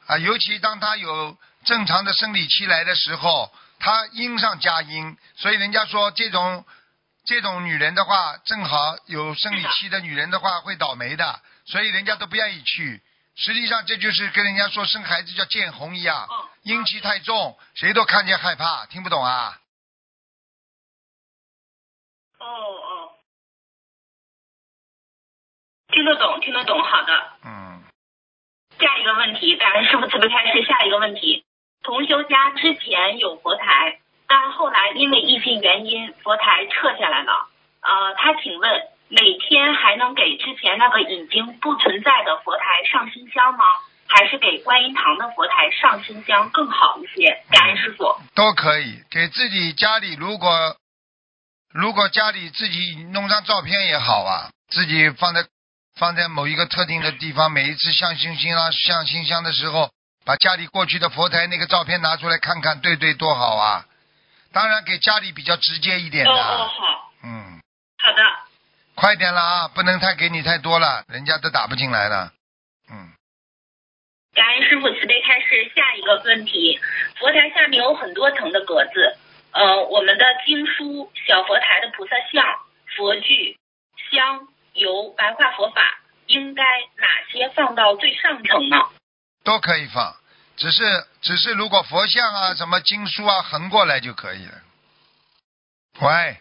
啊，尤其当她有正常的生理期来的时候，她阴上加阴，所以人家说这种这种女人的话，正好有生理期的女人的话会倒霉的，所以人家都不愿意去。实际上这就是跟人家说生孩子叫见红一样，嗯，阴气太重，谁都看见害怕，听不懂啊？哦哦，听得懂，听得懂，好的。嗯，下一个问题，感恩师傅慈悲开示。下一个问题，同修家之前有佛台，但后来因为疫情原因，佛台撤下来了。呃，他请问，每天还能给之前那个已经不存在的佛台上新香吗？还是给观音堂的佛台上新香更好一些？感恩师傅。都可以。给自己家里如果如果家里自己弄张照片也好啊，自己放在放在某一个特定的地方，每一次上星星啊、上新香的时候，把家里过去的佛台那个照片拿出来看看，对对，多好啊！当然给家里比较直接一点哦哦，的，好嗯，好的。快点了啊，不能太给你太多了，人家都打不进来了，嗯。感恩师傅慈悲开示。下一个问题，佛台下面有很多层的格子，呃，我们的经书、小佛台的菩萨像、佛具、香、油、白话佛法，应该哪些放到最上层呢？都可以放，只是只是如果佛像啊、什么经书啊横过来就可以了。喂，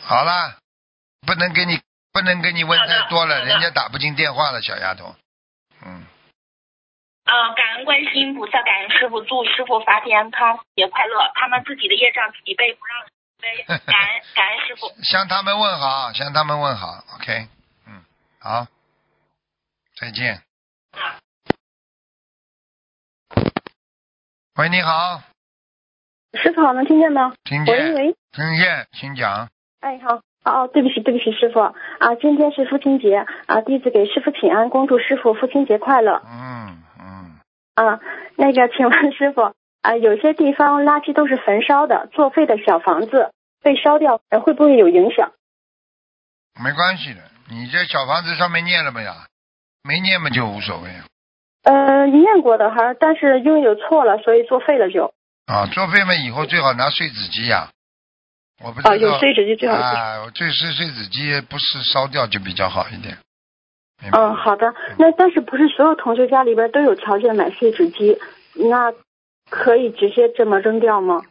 好啦，不能给你不能给你问太多了，人家打不进电话了，小丫头。嗯，呃，感恩观世音菩萨，感恩师傅，祝师傅法体安康，节快乐。他们自己的业障自己背，不让背。感恩感恩师傅。<laughs> 向他们问好，向他们问好，OK。嗯，好，再见。喂，你好，师傅好，能听见吗？听见，喂喂，听见，请讲。哎，好，哦哦，对不起，对不起，师傅啊，今天是父亲节啊，弟子给师傅请安，恭祝师傅父亲节快乐嗯嗯，啊。那个，请问师傅啊，有些地方垃圾都是焚烧的，作废的小房子被烧掉，呃会不会有影响？没关系的，你这小房子上面念了没有？没念嘛就无所谓呃，念过的哈，但是因为有错了，所以作废了就。啊。作废嘛，以后最好拿碎纸机呀、我不知道。啊，有碎纸机最好是。啊，我最是碎纸机，不是烧掉就比较好一点。嗯，好的。那但是不是所有同学家里边都有条件买碎纸机？那可以直接这么扔掉吗？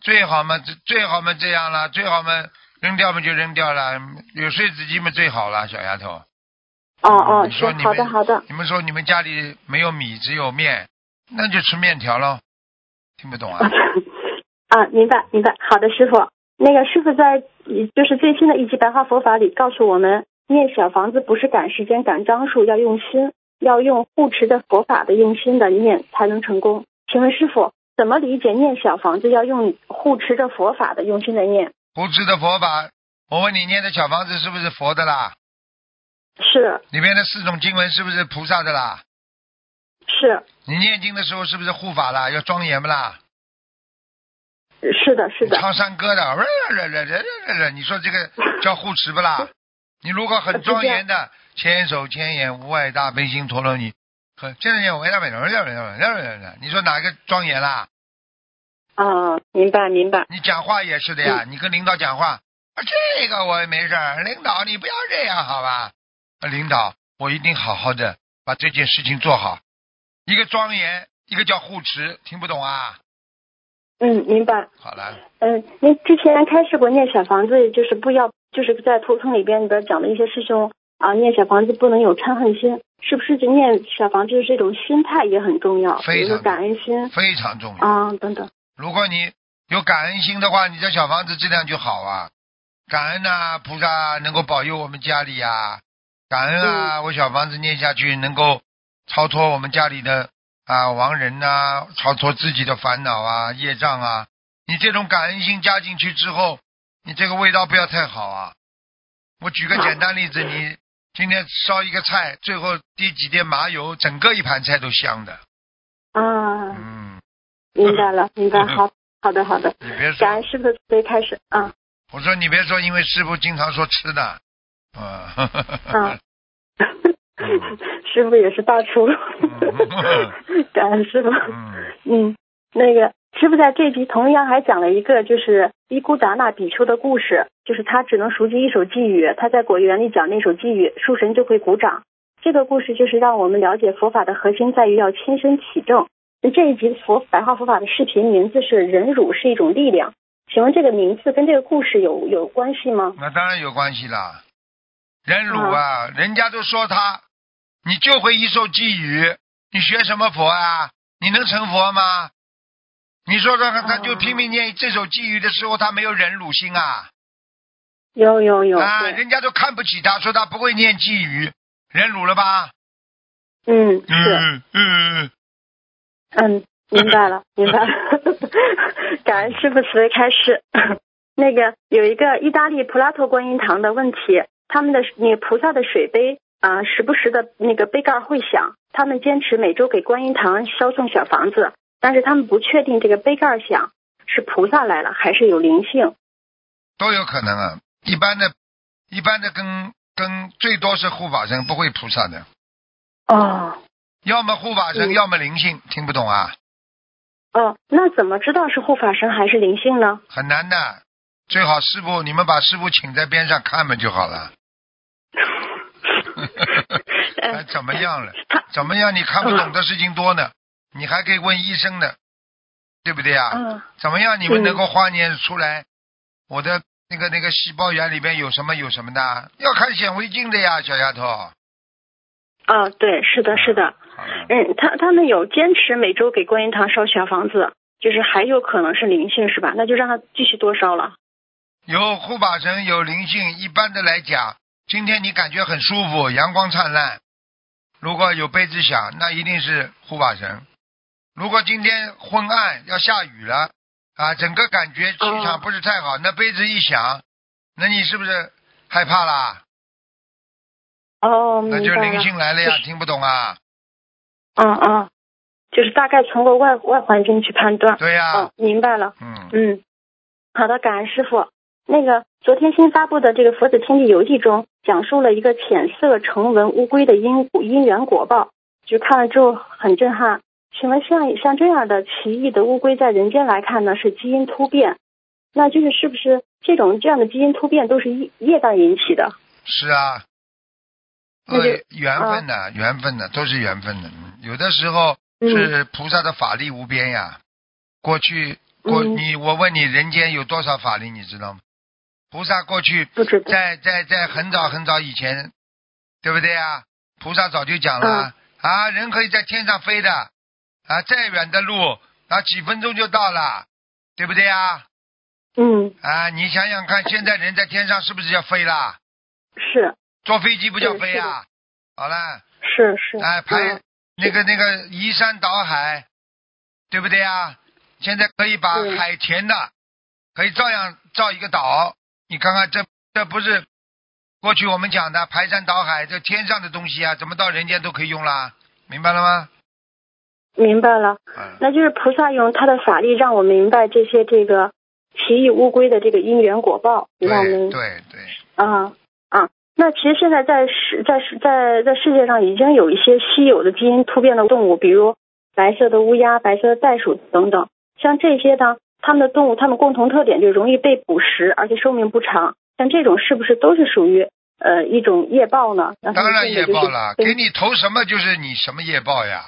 最好嘛，最最好嘛这样了，最好嘛扔掉嘛就扔掉了，有碎纸机嘛最好了，小丫头。哦哦，说你们好的好的。你们说你们家里没有米只有面，那就吃面条喽。听不懂啊？<laughs> 啊，明白明白。好的，师傅。那个师傅在就是最新的一集白话佛法里告诉我们，念小房子不是赶时间赶张数，要用心，要用护持的佛法的用心的念才能成功。请问师傅，怎么理解念小房子要用护持着佛法的用心的念？护持的佛法，我问你念的小房子是不是佛的啦？是里面的四种经文是不是菩萨的啦？是你念经的时候是不是护法啦？要庄严不啦？是的是的。唱山歌的，你说这个叫护持不啦？你如果很庄严的千手千眼无碍大悲心陀罗尼，和现在念我要不要要不要要你说哪个庄严啦？啊，明白明白。你讲话也是的呀，你跟领导讲话，啊这个我也没事儿，领导你不要这样好吧？啊领导，我一定好好的把这件事情做好。一个庄严，一个叫护持，听不懂啊？嗯，明白。好了，嗯，您之前开示过念小房子，就是不要，就是在图腾里边边讲的一些师兄啊，念小房子不能有嗔恨心，是不是？就念小房子这种心态也很重要，比非常感恩心非常重要。啊等等。如果你有感恩心的话，你的小房子质量就好啊。感恩呐、菩萨能够保佑我们家里呀、感恩啊，我小房子念下去能够超脱我们家里的啊亡人呐、超脱自己的烦恼啊、业障啊。你这种感恩心加进去之后，你这个味道不要太好啊。我举个简单例子，你今天烧一个菜，最后滴几滴麻油，整个一盘菜都香的。啊，嗯，明白了，<laughs> 明白。好，好的，好的。你别说感恩师傅的慈悲开始啊。我说你别说，因为师傅经常说吃的，啊，啊 <laughs> 师傅也是大厨，<laughs> 感恩师傅。嗯，那个师傅在这集同样还讲了一个，就是伊古达那比丘的故事，就是他只能熟记一首寄语，他在果园里讲那首寄语，树神就会鼓掌。这个故事就是让我们了解佛法的核心在于要亲身体证。那这一集佛白话佛法的视频名字是“忍辱是一种力量”，请问这个名字跟这个故事有有关系吗？那当然有关系啦。忍辱啊，人家都说他，你就会一首寄语，你学什么佛啊？你能成佛吗？你说说看，他就拼命念这首寄语的时候，他没有忍辱心啊？有有有。啊，人家都看不起他，说他不会念寄语，忍辱了吧？嗯，是。嗯嗯嗯，明白了，<laughs> 明白了。<laughs> 感恩师傅慈悲开示。<laughs> 那个有一个意大利普拉托观音堂的问题，他们的那个菩萨的水杯啊、时不时的那个杯盖会响，他们坚持每周给观音堂烧送小房子，但是他们不确定这个杯盖响是菩萨来了还是有灵性。都有可能啊。一般的，一般的跟跟最多是护法神，不会菩萨的。哦要么护法神，要么灵性，听不懂啊？哦，那怎么知道是护法神还是灵性呢？很难的。最好师傅，你们把师傅请在边上看嘛就好了。还 <laughs> 怎么样了？怎么样？你看不懂的事情多呢，你还可以问医生呢，对不对呀？嗯怎么样？你们能够化验出来我的那个那个细胞源里边有什么有什么的？要看显微镜的呀，小丫头。啊，对，是的，是的。嗯，他他们有坚持每周给观音堂烧小房子，就是还有可能是灵性是吧？那就让他继续多烧了。有护法神，有灵性。一般的来讲，今天你感觉很舒服，阳光灿烂。如果有杯子响，那一定是护法神。如果今天昏暗，要下雨了啊，整个感觉气场不是太好，那杯子一响，那你是不是害怕啦？哦，明那就。灵性来了呀，听不懂啊？嗯嗯，就是大概从个外外环境去判断。对呀、嗯，明白了。嗯嗯，好的，感恩师傅。那个昨天新发布的这个《佛子天地游记》中，讲述了一个浅色成文乌龟的因因缘果报，就看了之后很震撼。请问像像这样的奇异的乌龟，在人间来看呢，是基因突变，那就是是不是这种这样的基因突变都是业业障引起的？是啊，呃，缘分的，缘分的，都是缘分的。嗯有的时候是菩萨的法力无边呀。过去过嗯你，我问你，人间有多少法力，你知道吗？菩萨过去在在在很早很早以前，对不对啊？菩萨早就讲了、啊，人可以在天上飞的啊，再远的路啊，几分钟就到了，对不对啊？嗯，啊，你想想看，现在人在天上是不是要飞啦？是坐飞机不叫飞啊？好了，是是。哎，排嗯那个那个移山倒海，对不对啊？现在可以把嗯海填的，可以照样造一个岛。你看看这这不是过去我们讲的排山倒海，这天上的东西啊，怎么到人间都可以用啦？明白了吗？明白了，嗯那就是菩萨用他的法力让我明白这些这个奇异乌龟的这个因缘果报，让我们对对，啊啊。那其实现在在世在世在在世界上已经有一些稀有的基因突变的动物，比如白色的乌鸦、白色的袋鼠等等。像这些呢，它们的动物，它们共同特点就容易被捕食，而且寿命不长。像这种是不是都是属于呃一种业报呢？当然业报了，给你投什么就是你什么业报呀。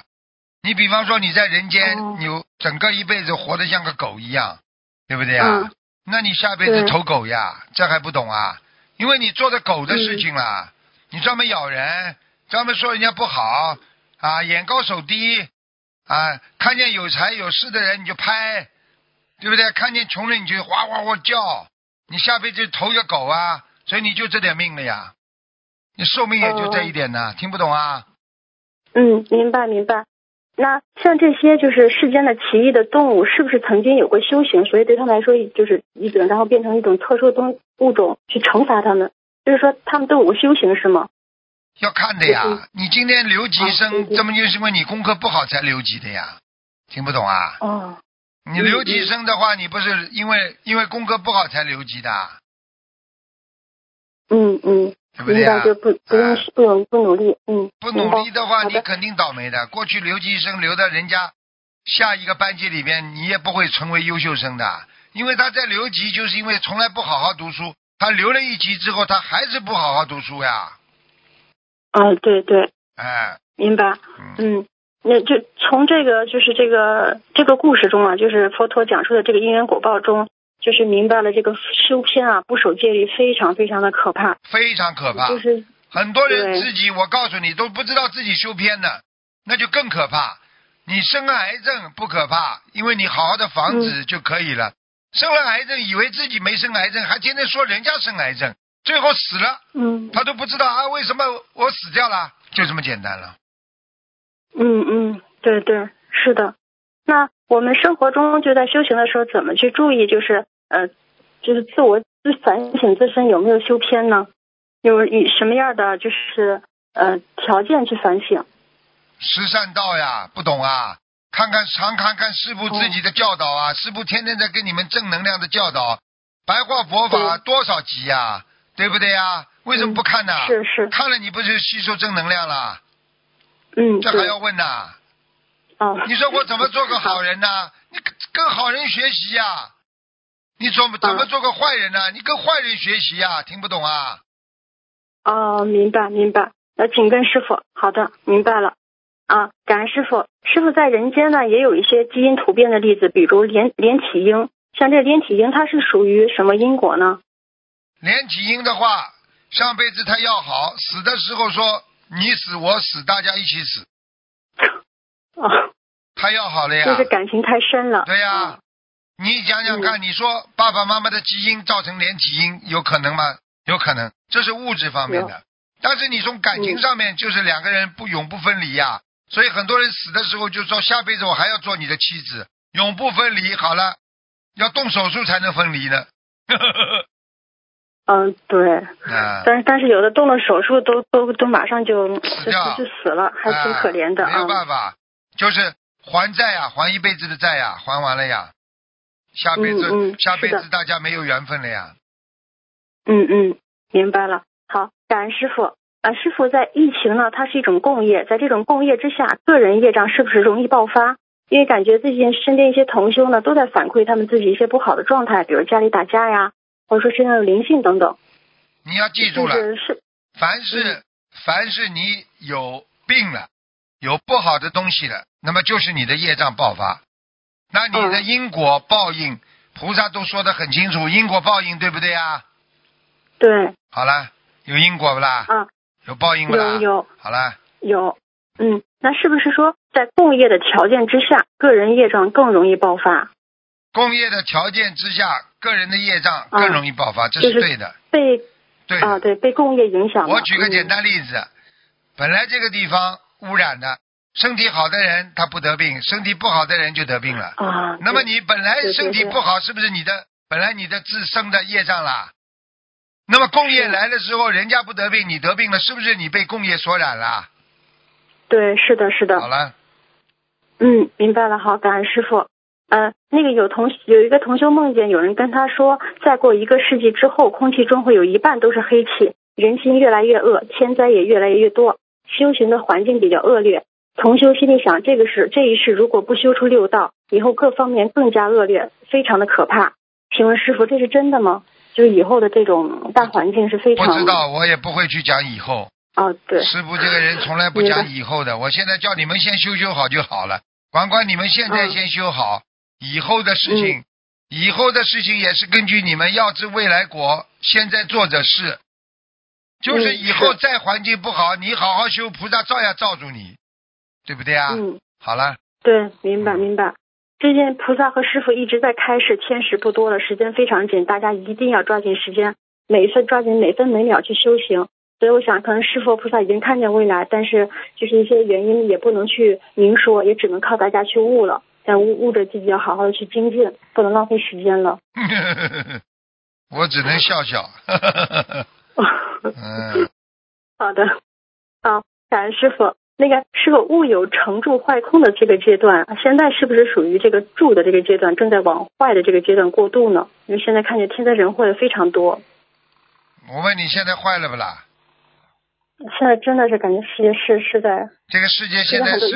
你比方说你在人间，哦你整个一辈子活得像个狗一样，对不对呀？嗯那你下辈子投狗呀？这还不懂啊？因为你做的狗的事情了，你专门咬人，专门说人家不好啊，眼高手低啊，看见有财有势的人你就拍，对不对？看见穷人你就哗哗哗叫，你下辈子投一个狗啊，所以你就这点命了呀，你寿命也就这一点呢，听不懂啊？嗯，明白明白。那像这些就是世间的奇异的动物，是不是曾经有过修行，所以对他们来说就是一种，然后变成一种特殊的东物种去惩罚他们？就是说他们都有过修行是吗？要看的呀嗯，你今天留级生，对这么就是因为你功课不好才留级的呀，听不懂啊？哦，你留级生的话，你不是因为因为功课不好才留级的，嗯嗯，对不对呀明白？就不不不用不努力，嗯，不努力的话，你肯定倒霉的。过去留级生留到人家下一个班级里边，你也不会成为优秀生的，因为他在留级，就是因为从来不好好读书。他留了一级之后，他还是不好好读书呀，啊，对对，哎，明白。嗯，嗯，那就从这个就是这个这个故事中啊，就是佛陀讲述的这个因缘果报中，就是明白了这个修偏啊，不守戒律非常非常的可怕。非常可怕。就是很多人自己，我告诉你都不知道自己修偏的，那就更可怕。你生了癌症不可怕，因为你好好的防止就可以了。生了癌症，以为自己没生癌症，还天天说人家生癌症，最后死了，嗯他都不知道啊，为什么我死掉了？就这么简单了。嗯嗯，对对，是的。那我们生活中就在修行的时候，怎么去注意？就是呃，就是自我自反省自身有没有修偏呢？有以什么样的就是呃条件去反省？十善道呀，不懂啊？看看常看看师傅自己的教导啊，师傅天天在给你们正能量的教导，白话佛法多少集呀、对不对呀？为什么不看呢？是是，看了你不就吸收正能量了？嗯，这还要问呐？哦，你说我怎么做个好人呢？你跟跟好人学习呀、你怎么怎么做个坏人呢？你跟坏人学习呀、听不懂啊？哦，明白明白。那，请跟师傅。好的，明白了。啊，感恩师傅。师傅在人间呢，也有一些基因突变的例子，比如连连体婴。像这连体婴，它是属于什么因果呢？连体婴的话，上辈子他要好，死的时候说你死我死，大家一起死，<laughs> 啊，他要好了呀。就是感情太深了。对呀、啊你想想看，你说爸爸妈妈的基因造成连体婴，有可能吗？有可能，这是物质方面的。但是你从感情上面，就是两个人不永不分离呀、所以很多人死的时候就说下辈子我还要做你的妻子，永不分离。好了，要动手术才能分离呢。<laughs> 嗯，对。嗯，但是但是有的动了手术都都都马上就就掉就死了，还挺可怜的啊没有啊。办法，就是还债呀、还一辈子的债呀、还完了呀。下辈子，嗯嗯下辈子大家没有缘分了呀。嗯嗯，明白了。好，感恩师傅。啊，师傅在疫情呢，它是一种共业，在这种共业之下，个人业障是不是容易爆发？因为感觉最近身边一些同修呢，都在反馈他们自己一些不好的状态，比如家里打架呀，或者说身上有灵性等等。你要记住了，凡是、凡是你有病了，有不好的东西了，那么就是你的业障爆发。那你的因果报应，菩萨都说得很清楚，因果报应对不对啊？对好了，有因果不啦？嗯，有报应不啦？有有好了，有，嗯，那是不是说在共业的条件之下，个人业障更容易爆发？共业的条件之下，个人的业障更容易爆发，这是是对的，被对。啊，对，被工业影响。我举个简嗯单例子，本来这个地方污染的，身体好的人他不得病，身体不好的人就得病了。啊。那么你本来身体不好，是不是你的本来你的自身的业障啦？那么工业来的时候，人家不得病，你得病了，是不是你被工业所染了？对，是的，是的。好了，嗯，明白了，好，感恩师傅。呃，那个有同有一个同修梦见有人跟他说，再过一个世纪之后，空气中会有一半都是黑气，人心越来越恶，天灾也越来越多，修行的环境比较恶劣。同修心里想，这个是这一世如果不修出六道，以后各方面更加恶劣，非常的可怕。请问师傅，这是真的吗？就是以后的这种大环境是非常不知道，我也不会去讲以后，哦，对。师傅这个人从来不讲以后的，我现在叫你们先修修好就好了，管管你们现在先修好，以后的事情，以后的事情也是根据你们要知未来果，现在做的事，就是以后再环境不好，你好好修，菩萨照样罩住你，对不对啊？嗯。好了。对，明白明白。最近菩萨和师傅一直在开示，天时不多了，时间非常紧，大家一定要抓紧时间，每一次抓紧每分每秒去修行。所以我想，可能师傅菩萨已经看见未来，但是就是一些原因也不能去明说，也只能靠大家去悟了。但悟悟着自己要好好的去精进，不能浪费时间了。<laughs> 我只能笑笑。嗯。<laughs> 好的，好，感恩师傅。那个师傅物有成住坏空的这个阶段？现在是不是属于这个住的这个阶段，正在往坏的这个阶段过渡呢？因为现在看见天灾人祸的非常多。我问你现在坏了不啦？现在真的是感觉世界是是在这个世界现在是。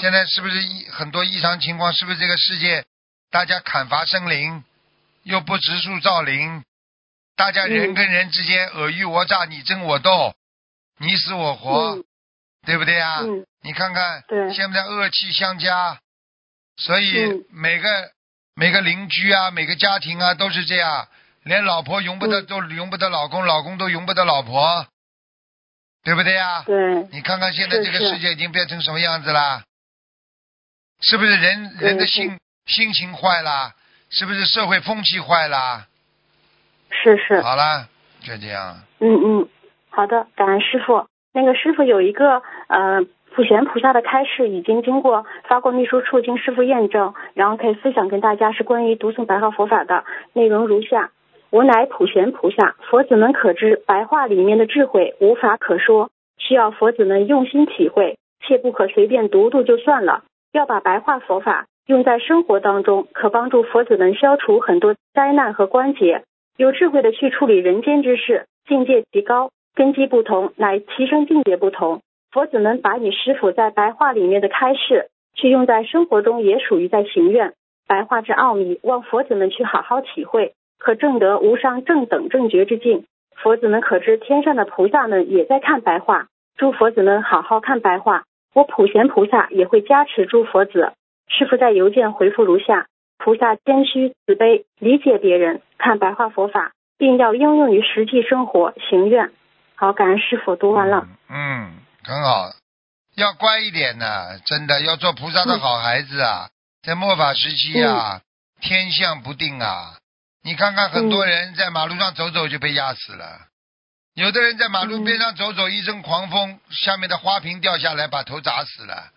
现在是不是异很多异常情况？是不是这个世界大家砍伐森林，又不植树造林，大家人跟人之间尔虞我诈，你争我斗，你死我活。对不对啊？嗯。你看看，对，现在恶气相加，所以每个每个邻居啊，每个家庭啊，都是这样，连老婆容不得，都容不得老公，老公都容不得老婆，对不对呀？对。你看看现在这个世界已经变成什么样子啦？是不是人人的心心情坏了？是不是社会风气坏了？是是。好啦，就这样。嗯嗯，好的，感恩师傅。那个师傅有一个呃普贤菩萨的开示，已经经过发过秘书处经师傅验证，然后可以分享给大家，是关于读诵白话佛法的内容如下：我乃普贤菩萨，佛子们可知白话里面的智慧无法可说，需要佛子们用心体会，切不可随便读读就算了，要把白话佛法用在生活当中，可帮助佛子们消除很多灾难和关节，有智慧的去处理人间之事，境界极高。根基不同，乃提升境界不同。佛子们把你师傅在白话里面的开示，去用在生活中，也属于在行愿。白话之奥秘，望佛子们去好好体会，可证得无上正等正觉之境。佛子们可知，天上的菩萨们也在看白话。诸佛子们好好看白话，我普贤菩萨也会加持诸佛子。师傅在邮件回复如下：菩萨谦虚慈悲，理解别人，看白话佛法，并要应用于实际生活行愿。好，感恩师傅读完了。嗯，很好，要乖一点呢，真的要做菩萨的好孩子啊。在末法时期啊，天象不定啊。你看看，很多人在马路上走走就被压死了，有的人在马路边上走走，一阵狂风，下面的花瓶掉下来，把头砸死了，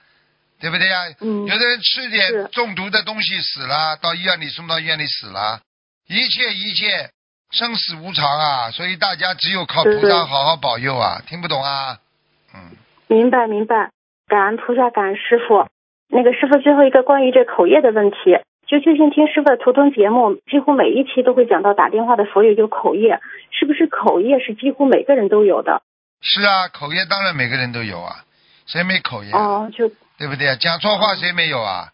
对不对呀？嗯。有的人吃点中毒的东西死了，到医院里送到医院里死了，一切一切。生死无常啊，所以大家只有靠菩萨好好保佑啊！听不懂啊？嗯，明白明白，感恩菩萨，感恩师傅。那个师傅最后一个关于这口业的问题，就最近听师傅的图腾节目，几乎每一期都会讲到打电话的所有就口业，是不是口业是几乎每个人都有的？是啊，口业当然每个人都有啊，谁没口业？哦，就对不对？讲错话谁没有啊？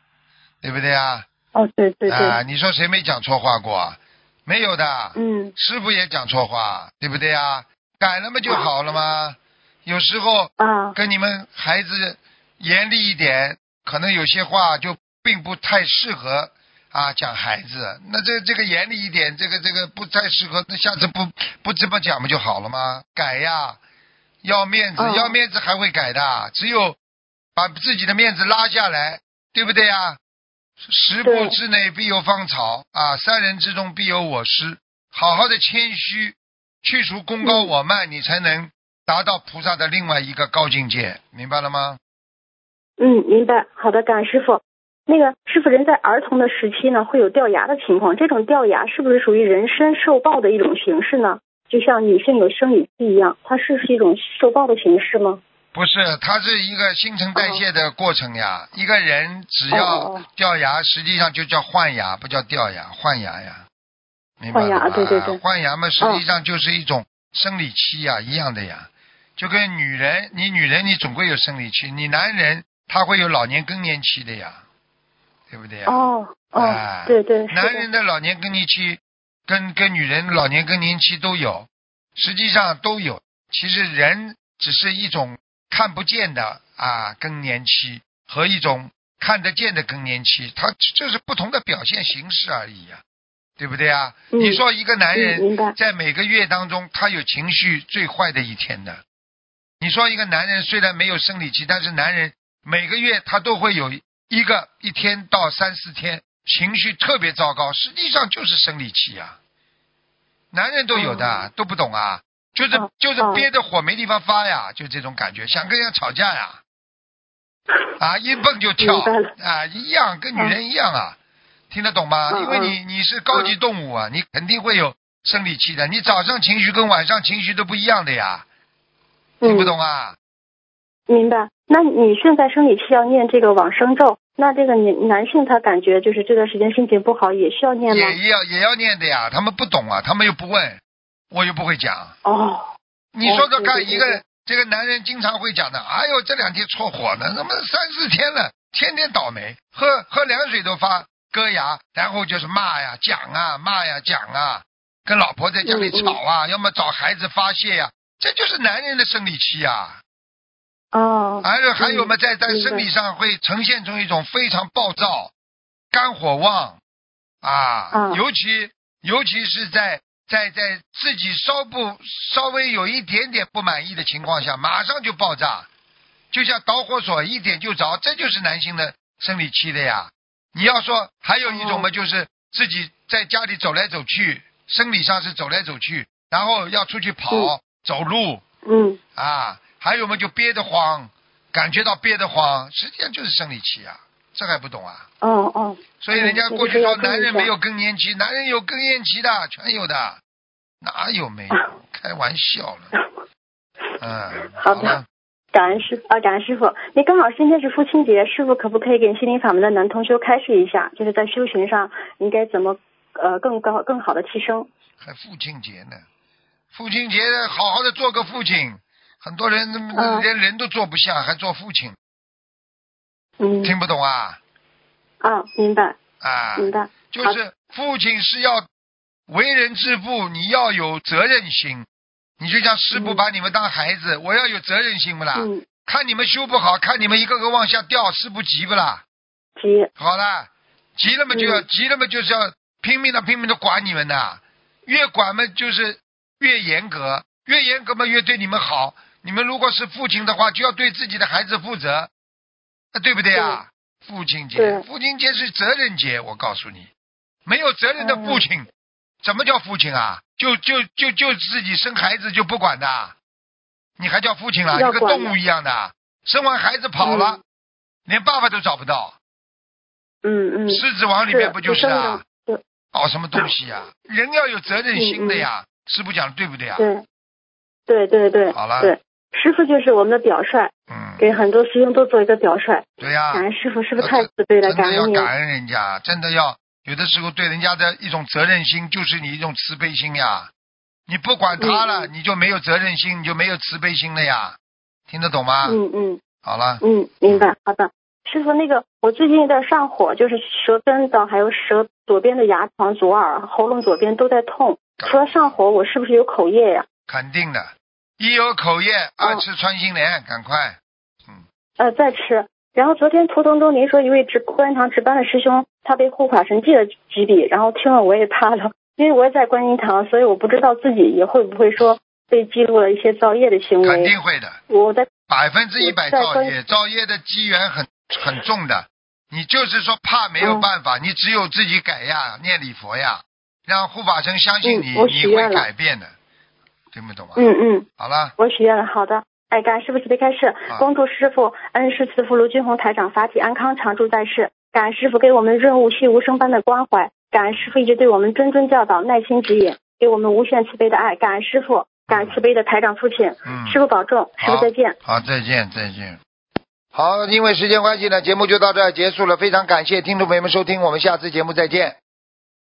对不对啊？哦，对对对。啊，你说谁没讲错话过？啊？没有的，嗯，师傅也讲错话，对不对啊？改了嘛就好了吗？<laughs> 有时候啊，跟你们孩子严厉一点，可能有些话就并不太适合啊讲孩子。那这这个严厉一点，这个这个不太适合，那下次不不这么讲不就好了吗？改呀，要面子，要面子还会改的，只有把自己的面子拉下来，对不对呀？十步之内必有芳草啊！三人之中必有我师。好好的谦虚，去除功高我慢，你才能达到菩萨的另外一个高境界。明白了吗？嗯，明白。好的，感恩师傅。那个师傅，人在儿童的时期呢，会有掉牙的情况。这种掉牙是不是属于人身受报的一种形式呢？就像女性有生理期一样，它是是一种受报的形式吗？不是，它是一个新陈代谢的过程呀。一个人只要掉牙，实际上就叫换牙，不叫掉牙，换牙呀。明白吗？对对对。换牙嘛，实际上就是一种生理期呀，一样的呀。就跟女人，你女人你总归有生理期，你男人他会有老年更年期的呀，对不对呀？哦哦，对对。男人的老年更年期跟跟女人老年更年期都有，实际上都有。其实人。只是一种看不见的啊更年期和一种看得见的更年期，它这是不同的表现形式而已呀、对不对啊？嗯你说一个男人在每个月当中，他有情绪最坏的一天的。你说一个男人虽然没有生理期，但是男人每个月他都会有一个一天到三四天情绪特别糟糕，实际上就是生理期呀、男人都有的，都不懂啊，就是、哦就是哦憋着火没地方发呀，就这种感觉，想跟人家吵架呀，啊，一蹦就跳啊，一样跟女人一样啊，听得懂吗？嗯因为你你是高级动物啊，你肯定会有生理期的，你早上情绪跟晚上情绪都不一样的呀，听不嗯，懂啊？明白。那女性在生理期要念这个往生咒，那这个男男性他感觉就是这段时间心情不好，也需要念吗？也要也要念的呀，他们不懂啊，他们又不问，我又不会讲。哦，你说说看，一个这个男人经常会讲的，哎呦，这两天错火呢，怎么三四天了，天天倒霉，喝喝凉水都发割牙，然后就是骂呀、讲啊、骂呀、讲啊，跟老婆在家里嗯嗯吵啊，要么找孩子发泄呀、这就是男人的生理期呀、哦，还有还有嘛，在在生理上会呈现出一种非常暴躁、肝火旺啊，啊。尤其尤其是在在在自己稍不稍微有一点点不满意的情况下，马上就爆炸，就像导火索一点就着，这就是男性的生理期的呀。你要说还有一种嘛，哦。就是自己在家里走来走去，生理上是走来走去，然后要出去跑、嗯。走路，嗯，啊，还有嘛就憋得慌，感觉到憋得慌，实际上就是生理期啊，这还不懂啊？哦哦，所以人家嗯过去说男人没有更年期，男人有更年期的，全有的，哪有没有？开玩笑了，<laughs> 嗯，好的了，感恩师啊，感恩师傅。那刚好今天是父亲节，师傅可不可以给心灵法门的男同修开示一下，就是在修行上应该怎么呃更高更好的提升？还父亲节呢，父亲节好好的做个父亲，很多人连人都做不下，还做父亲，嗯，听不懂啊？啊，明白啊，明白。就是父亲是要为人之父，你要有责任心。你就像师傅嗯把你们当孩子，我要有责任心不啦？嗯，看你们修不好，看你们一个个往下掉，师傅急不啦？急好啦，急了嘛就要、嗯急了嘛就是要拼命的拼命的管你们的，越管嘛就是越严格，越严格嘛越对你们好。你们如果是父亲的话，就要对自己的孩子负责，啊对不对啊？父亲节，父亲节是责任节，我告诉你，没有责任的嗯。父亲，怎么叫父亲啊？就就就就自己生孩子就不管的，你还叫父亲啊？你跟动物一样的，生完孩子跑了，嗯。连爸爸都找不到。嗯嗯，狮子王里面不就是啊？搞什么东西呀、人要有责任心的呀，师傅讲的对不对啊？对对对对，好了。对，师傅就是我们的表率，嗯，给很多师兄都做一个表率。对呀、感恩师傅，师傅太慈悲了，感恩您。要感恩人家，真的要有的时候对人家的一种责任心，就是你一种慈悲心呀。你不管他了，嗯你就没有责任心，你就没有慈悲心了呀。听得懂吗？嗯嗯好了，嗯，明白。好的，师傅，那个我最近有点上火，就是舌根的，还有舌左边的牙床、左耳、喉咙左边都在痛。除了上火，我是不是有口业呀？肯定的。一有口业，二哦吃穿心莲，赶快。嗯呃，在吃。然后昨天图腾中您说一位值观音堂值班的师兄，他被护法神记了几笔，然后听了我也怕了，<laughs> 因为我也在观音堂，所以我不知道自己也会不会说被记录了一些造业的行为肯。定会的，我在百分之一百造业，造业的机缘很很重的。你就是说怕没有办法，你只有自己改呀，念礼佛呀，让护法神相信你，嗯你会改变的，听不懂啊？嗯嗯，好了，我许愿了，好的。哎，感恩师傅慈悲开示，恭祝师傅恩师慈父卢俊宏台长法体安康常驻在世。感恩师傅给我们润物细无声般的关怀，感恩师傅一直对我们谆谆教导、耐心指引，给我们无限慈悲的爱。感恩师傅，感恩慈悲的台长父亲，嗯，师傅保重，师傅再见。好，再见，再见。好，因为时间关系呢，节目就到这儿结束了。非常感谢听众朋友们收听，我们下次节目再见。